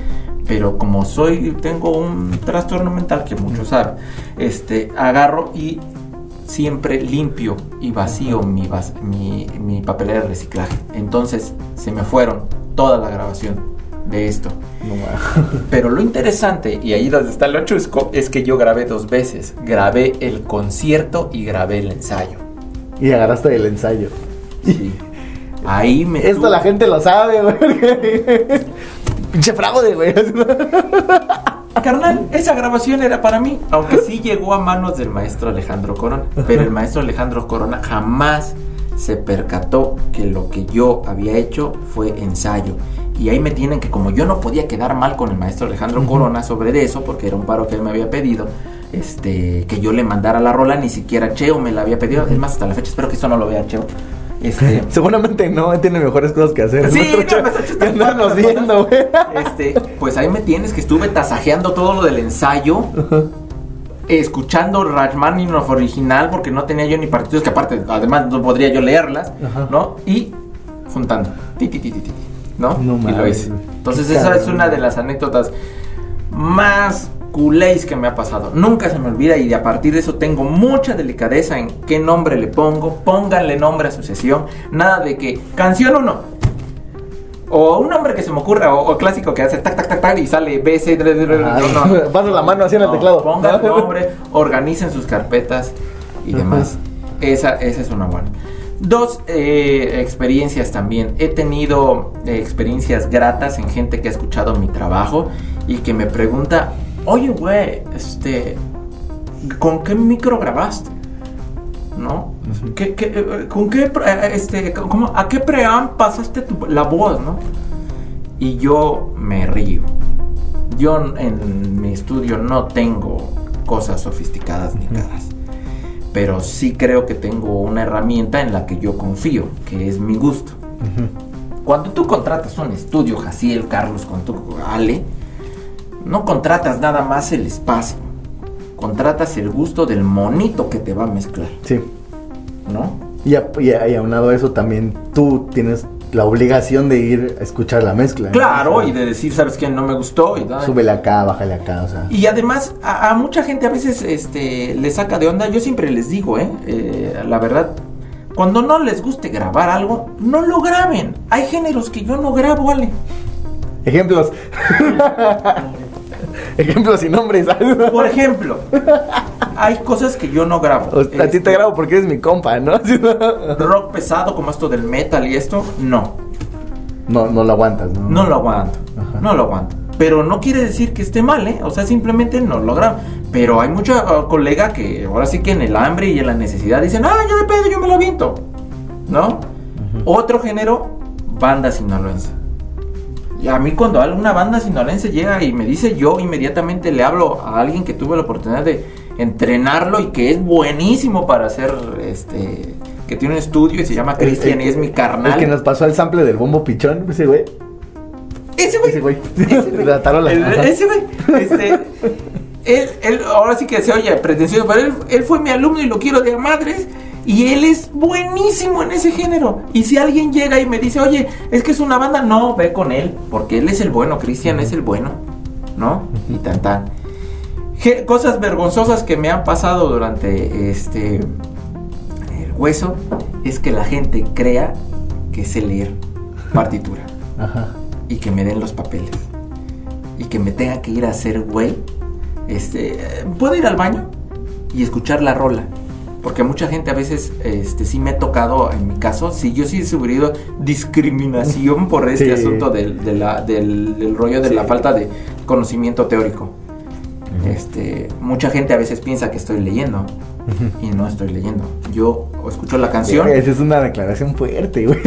Pero como soy, tengo un trastorno mental que muchos saben, este, agarro y siempre limpio y vacío mi, mi papelera de reciclaje. Entonces se me fueron toda la grabación de esto. No. Pero lo interesante, y ahí donde está lo chusco, es que yo grabé dos veces. Grabé el concierto y grabé el ensayo. Y agarraste el ensayo. Sí. Ahí me... Esto la gente lo sabe, güey. Pinche fraude, güey. Carnal, esa grabación era para mí, aunque sí llegó a manos del maestro Alejandro Corona. Pero el maestro Alejandro Corona jamás se percató que lo que yo había hecho fue ensayo. Y ahí me tienen que, como yo no podía quedar mal con el maestro Alejandro Corona sobre eso, porque era un paro que él me había pedido, este, que yo le mandara la rola, ni siquiera Cheo me la había pedido. Es más, hasta la fecha espero que eso no lo vea Cheo. Este, Seguramente no, él tiene mejores cosas que hacer. Sí, no, andarnos viendo, güey. este, pues ahí me tienes que estuve tasajeando todo lo del ensayo. Escuchando Rachmaninoff original porque no tenía yo ni partidos que aparte además no podría yo leerlas. ¿no? Y juntando, ti, ti, ti, ¿no? No y lo hice. Entonces esa es una de las anécdotas más culés que me ha pasado. Nunca se me olvida y a partir de eso tengo mucha delicadeza en qué nombre le pongo. Pónganle nombre a su sesión. Nada de que canción 1. O un nombre que se me ocurra, o, o clásico que hace tac, tac, tac, tac y sale B, C, D, D, no. Paso la mano así en el teclado. Pongan nombre, organicen sus carpetas y demás. Esa, esa es una buena. Dos eh, experiencias también. He tenido eh, experiencias gratas en gente que ha escuchado mi trabajo y que me pregunta, oye, güey, este, ¿con qué micro grabaste? ¿No? ¿Qué- qué, eh, ¿Con qué, este, cómo- a qué preamp pasaste tu- la voz, no? Y yo me río. Yo en mi estudio no tengo cosas sofisticadas ni caras. Pero sí creo que tengo una herramienta en la que yo confío, que es mi gusto. Cuando tú contratas un estudio, Jaciel, Carlos, con tu Ale, no contratas nada más el espacio. Contratas el gusto del monito que te va a mezclar, Sí. ¿no? Y, a- y, a- y aunado a eso también tú tienes la obligación de ir a escuchar la mezcla. Claro, y de decir, ¿sabes qué? No me gustó. Y. Súbele acá, bájale acá, o sea. Y además, a, a mucha gente a veces este, le saca de onda. Yo siempre les digo, ¿eh? Eh, la verdad, cuando no les guste grabar algo, no lo graben. Hay géneros que yo no grabo, Ale. Ejemplos. Ejemplos y nombres. Por ejemplo, hay cosas que yo no grabo. O- a ti Este, te grabo porque eres mi compa, ¿no? Rock pesado como esto del metal y esto, no. No, no lo aguantas, ¿no? No lo aguanto. Ajá. No lo aguanto. Pero no quiere decir que esté mal, ¿eh? O sea, simplemente no lo grabo. Pero hay mucha uh, colega que ahora sí que en el hambre y en la necesidad dicen, ah, yo de pedo, yo me lo aviento. ¿No? Otro género, banda sinaloense. Y a mí cuando alguna banda sinaloense llega y me dice, yo inmediatamente le hablo a alguien que tuve la oportunidad de entrenarlo y que es buenísimo para hacer, este, que tiene un estudio y se llama Cristian y es mi carnal. El que nos pasó el sample del bombo pichón, ese güey. Ese güey. Ese güey. Ese güey. La tarola. El- ese güey. Este, él, él, ahora sí que se oye pretencioso, pero él, él fue mi alumno y lo quiero de madres. Y él es buenísimo en ese género. Y si alguien llega y me dice, oye, es que es una banda, no, ve con él. Porque él es el bueno, Cristian es el bueno. ¿No? Y tan tan. Je- Cosas vergonzosas que me han pasado durante este. El hueso es que la gente crea que sé leer partitura Ajá. y que me den los papeles y que me tenga que ir a hacer güey. Este, eh, puedo ir al baño y escuchar la rola. Porque mucha gente a veces, este, sí me ha tocado, en mi caso, sí, yo sí he sufrido discriminación por este Sí. asunto del, de la- del, del rollo de Sí. la falta de conocimiento teórico. Este, mucha gente a veces piensa que estoy leyendo y no estoy leyendo. Yo escucho la canción. Esa es una declaración fuerte, güey.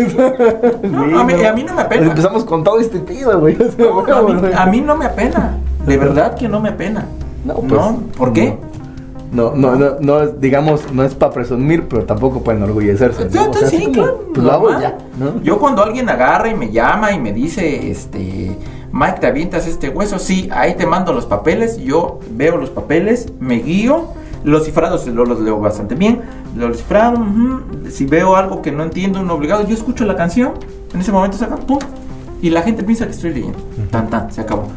No, a mí- a mí no me apena. Empezamos con todo este pido, güey. No, a, mí, a mí no me apena. De verdad que no me apena. No, pues, No, ¿por qué? No, no, no, no, digamos, no es para presumir, pero tampoco para enorgullecerse. ¿no? Sí, O sea, sí, así como, claro, Pues lo hago normal. ya, ¿no? Yo cuando alguien agarra y me llama y me dice, este, Mike, ¿te avientas este hueso? Sí, ahí te mando los papeles, yo veo los papeles, me guío, los cifrados lo- los leo bastante bien, los cifrados, si veo algo que no entiendo, un obligado, yo escucho la canción, en ese momento saca, pum, y la gente piensa que estoy leyendo, tan tan, se acabó,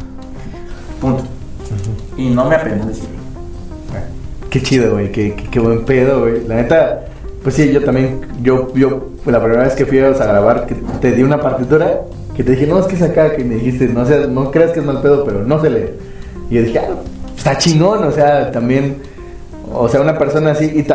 punto. Y no me apena decirlo. Qué chido, güey, qué, buen pedo, güey. La neta, pues sí, yo también, yo, yo, la primera vez que fui a grabar, te di una partitura, que te dije, no, es que es acá, que me dijiste, no sé, no creas que es mal pedo, pero no se lee. Y yo dije, ah, está chingón, o sea, también, o sea, una persona así,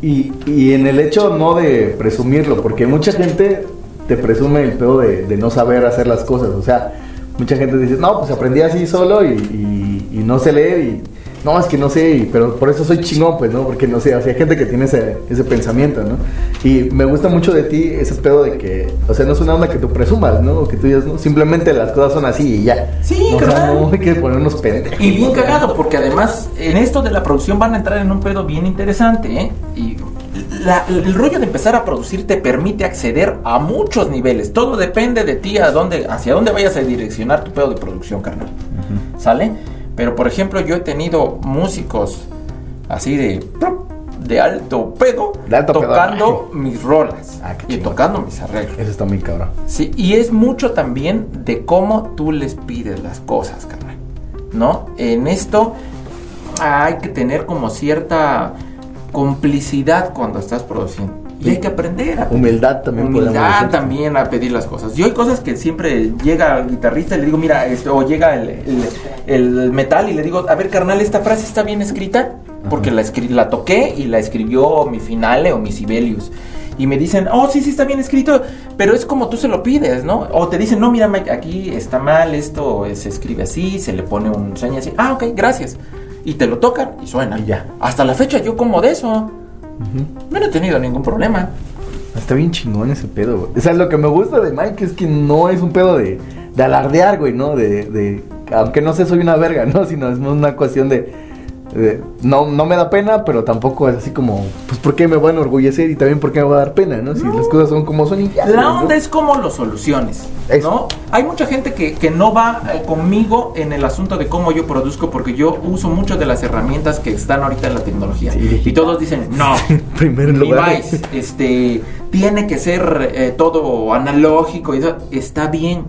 y, y, en el hecho no de presumirlo, porque mucha gente te presume el pedo de, no saber hacer las cosas, o sea, mucha gente dice, no, pues aprendí así solo y, no sé leer y no, es que no sé, pero por eso soy chingón, pues, ¿no? Porque no sé, o sea, hay gente que tiene ese, ese pensamiento, ¿no? Y me gusta mucho de ti ese pedo de que, o sea, no es una onda que tú presumas, ¿no? O que tú digas, no, simplemente las cosas son así y ya. Sí, No, o sea, no hay que ponernos pendejos. Y bien cagado, porque además en esto de la producción van a entrar en un pedo bien interesante, ¿eh? Y la- el rollo de empezar a producir te permite acceder a muchos niveles. Todo depende de ti, a dónde, hacia dónde vayas a direccionar tu pedo de producción, carnal. ¿Sale? Pero por ejemplo, yo he tenido músicos así de de alto pedo De alto tocando pedo. mis rolas Ah, y tocando mis arreglos. Eso está muy cabrón. Sí, y es mucho también de cómo tú les pides las cosas, carnal. ¿No? En esto hay que tener como cierta complicidad cuando estás produciendo. Y hay que aprender a. Humildad también Humildad también a pedir las cosas. Yo hay cosas que siempre llega el guitarrista y le digo, mira, este, o llega el, el- el metal y le digo, a ver, carnal, esta frase está bien escrita, porque la, escri- la toqué y la escribió mi Finale o mi Sibelius. Y me dicen, oh, sí, sí, está bien escrito, pero es como tú se lo pides, ¿no? O te dicen, no, mira, Mike, aquí está mal, esto se escribe así, se le pone un seña así. Ah, ok, gracias. Y te lo tocan y suena. Y ya. Hasta la fecha yo como de eso. No he tenido ningún problema. Está bien chingón ese pedo, güey. O sea, lo que me gusta de Mike es que no es un pedo de, de alardear, güey, ¿no? De, de, aunque no sé, soy una verga, ¿no? Sino es una cuestión de, no, no me da pena, pero tampoco es así como, pues, ¿por qué me voy a enorgullecer? Y también, ¿por qué me va a dar pena, no? Si las cosas son como son y ya. La ¿no? onda es como lo soluciones, Eso. ¿no? Hay mucha gente que, que no va eh, conmigo en el asunto de cómo yo produzco porque yo uso muchas de las herramientas que están ahorita en la tecnología. Sí. Y todos dicen, no, primer lugar. Levi's, este, tiene que ser eh, todo analógico y eso, está bien.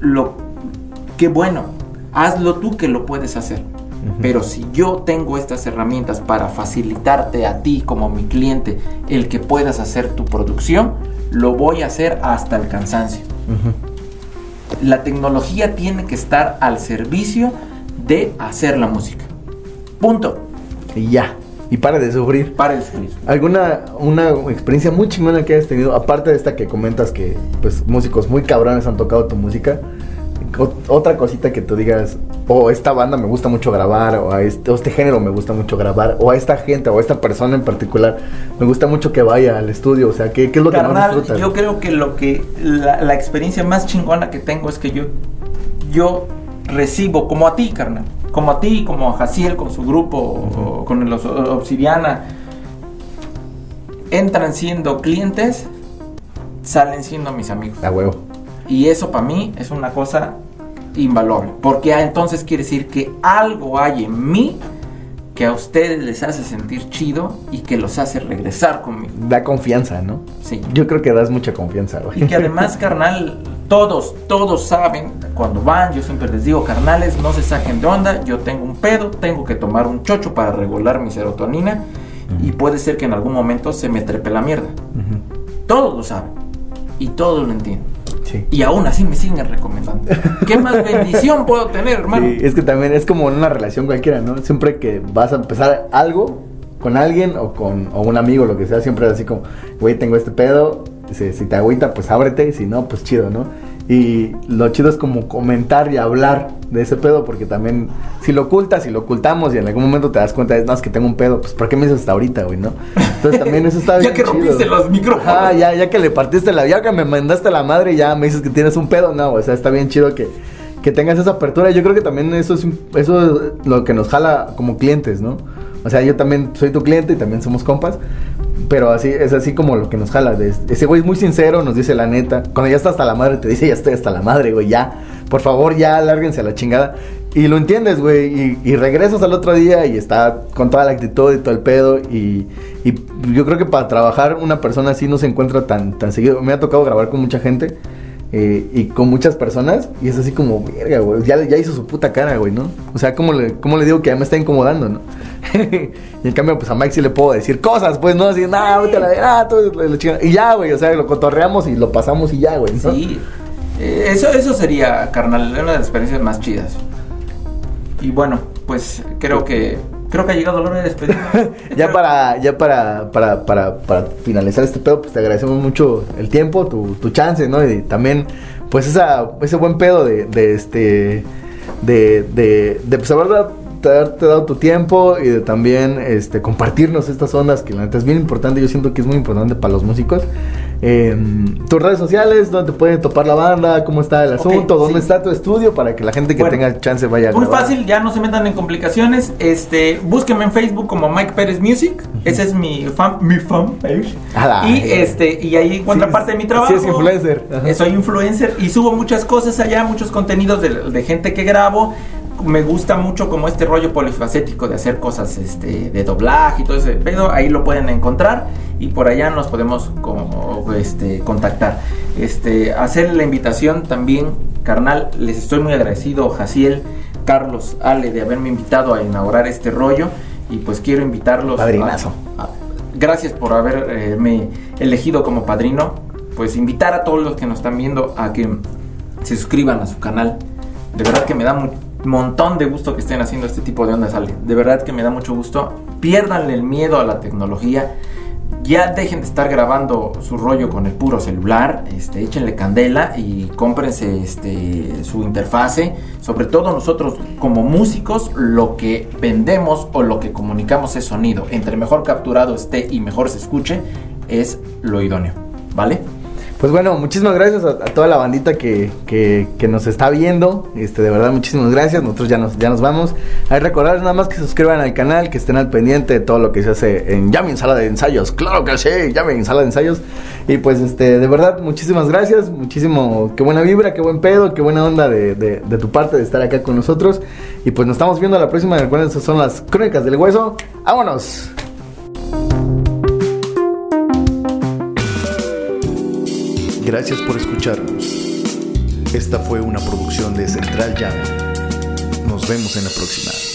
Lo qué bueno, hazlo tú que lo puedes hacer. Pero si yo tengo estas herramientas para facilitarte a ti como mi cliente el que puedas hacer tu producción, lo voy a hacer hasta el cansancio. La tecnología tiene que estar al servicio de hacer la música. Punto. Y ya. Y para de sufrir. Para de sufrir. ¿Alguna una experiencia muy chingona que hayas tenido? Aparte de esta que comentas que pues músicos muy cabrones han tocado tu música. Otra cosita que tú digas, o esta banda me gusta mucho grabar, o a este, este, género me gusta mucho grabar, o a esta gente, o a esta persona en particular, me gusta mucho que vaya al estudio, o sea, ¿qué, qué es lo que más disfrutas? Yo creo que lo que, la, experiencia más chingona que tengo es que yo, yo recibo, como a ti, carnal, como a ti, como a Jaciel con su grupo, con los Obsidiana, entran siendo clientes, salen siendo mis amigos. A huevo. Y eso para mí es una cosa invaluable. Porque entonces quiere decir que algo hay en mí que a ustedes les hace sentir chido y que los hace regresar conmigo. Da confianza, ¿no? Sí. Yo creo que das mucha confianza, güey. Y que además, carnal, todos, todos saben, cuando van, yo siempre les digo, carnales, no se saquen de onda, yo tengo un pedo, tengo que tomar un chocho para regular mi serotonina y puede ser que en algún momento se me trepe la mierda. Todos lo saben y todos lo entienden. Y aún así me siguen recomendando. ¿Qué más bendición puedo tener, hermano? es que también es como en una relación cualquiera, ¿no? Siempre que vas a empezar algo con alguien o con o un amigo, lo que sea, siempre es así como, güey, tengo este pedo, si, si te agüita, pues ábrete, si no, pues chido, ¿no? Y lo chido es como comentar y hablar de ese pedo, porque también si lo ocultas, si lo ocultamos y en algún momento te das cuenta, es más que tengo un pedo, pues ¿por qué me dices hasta ahorita, güey, no? Entonces también eso está bien. ya que rompiste los micrófonos. Ah, ya, ya que le partiste la, ya que me mandaste la madre y ya me dices que tienes un pedo, no, o sea, está bien chido que, que tengas esa apertura. Yo creo que también eso es, eso es lo que nos jala como clientes, ¿no? O sea, yo también soy tu cliente y también somos compas. Pero así, es así como lo que nos jala. ese güey es muy sincero, nos dice la neta. Cuando ya está hasta la madre, te dice, ya estoy hasta la madre, güey, ya. Por favor, ya, lárguense a la chingada. Y lo entiendes, güey. Y, regresas al otro día y está con toda la actitud y todo el pedo. Y, y, yo creo que para trabajar una persona así no se encuentra tan, tan seguido. Me ha tocado grabar con mucha gente. Eh, y con muchas personas. Y es así como, verga, güey. Ya, ya hizo su puta cara, güey, ¿no? O sea, ¿cómo le, cómo le digo que ya me está incomodando, no? y en cambio, pues a Mike sí le puedo decir cosas, pues, ¿no? Así, nada, vete a la ah, todo, Y ya, güey, o sea, lo cotorreamos y lo pasamos y ya, güey, ¿no? Sí. Eh, eso, eso sería, carnal, una de las experiencias más chidas. Y bueno, pues creo que creo que ha llegado la hora de despedir. ya para, ya para, para, para, para, finalizar este pedo, pues te agradecemos mucho el tiempo, tu, tu chance, ¿no? Y también, pues esa, ese buen pedo de, este, de, de, de pues haber haberte dado tu tiempo y de también este, compartirnos estas ondas que la neta es bien importante. Yo siento que es muy importante para los músicos. Em, tus redes sociales, donde te pueden topar la banda, cómo está el asunto, dónde está tu estudio para que la gente que tenga chance vaya a Muy fácil, ya no se metan en complicaciones. Este, búsquenme en Facebook como Mike Pérez Music. Ese es mi fan, mi fan page. y este, y ahí encuentra parte de mi trabajo. Sí, es influencer. Eh, soy influencer y subo muchas cosas allá, muchos contenidos de, de gente que grabo me gusta mucho como este rollo polifacético de hacer cosas este, de doblaje y todo ese pedo. Ahí lo pueden encontrar y por allá nos podemos como, este, contactar. Este, hacer la invitación también, carnal, les estoy muy agradecido, Jaciel, Carlos, Ale, de haberme invitado a inaugurar este rollo y pues quiero invitarlos. Padrinazo. gracias por haberme elegido como padrino. Pues invitar a todos los que nos están viendo a que se suscriban a su canal. De verdad que me da mucho montón de gusto que estén haciendo este tipo de ondas, Ale. De verdad que me da mucho gusto. Piérdanle el miedo a la tecnología. Ya dejen de estar grabando su rollo con el puro celular, este, échenle candela y cómprense este, su interfase. Sobre todo nosotros como músicos, lo que vendemos o lo que comunicamos es sonido. Entre mejor capturado esté y mejor se escuche, es lo idóneo. ¿Vale? Pues bueno, muchísimas gracias a, toda la bandita que, que, nos está viendo. Este, de verdad, muchísimas gracias. Nosotros ya nos, ya nos vamos. Hay recordarles nada más que suscriban al canal, que estén al pendiente de todo lo que se hace en Llamen Sala de Ensayos. Claro que sí, Llamen Sala de Ensayos. Y pues este, de verdad, muchísimas gracias. Muchísimo, qué buena vibra, qué buen pedo, qué buena onda de, de, tu parte de estar acá con nosotros. Y pues nos estamos viendo la próxima. Recuerden, esas son las crónicas del hueso. ¡Vámonos! Gracias por escucharnos. Esta fue una producción de Central Jam. Nos vemos en la próxima.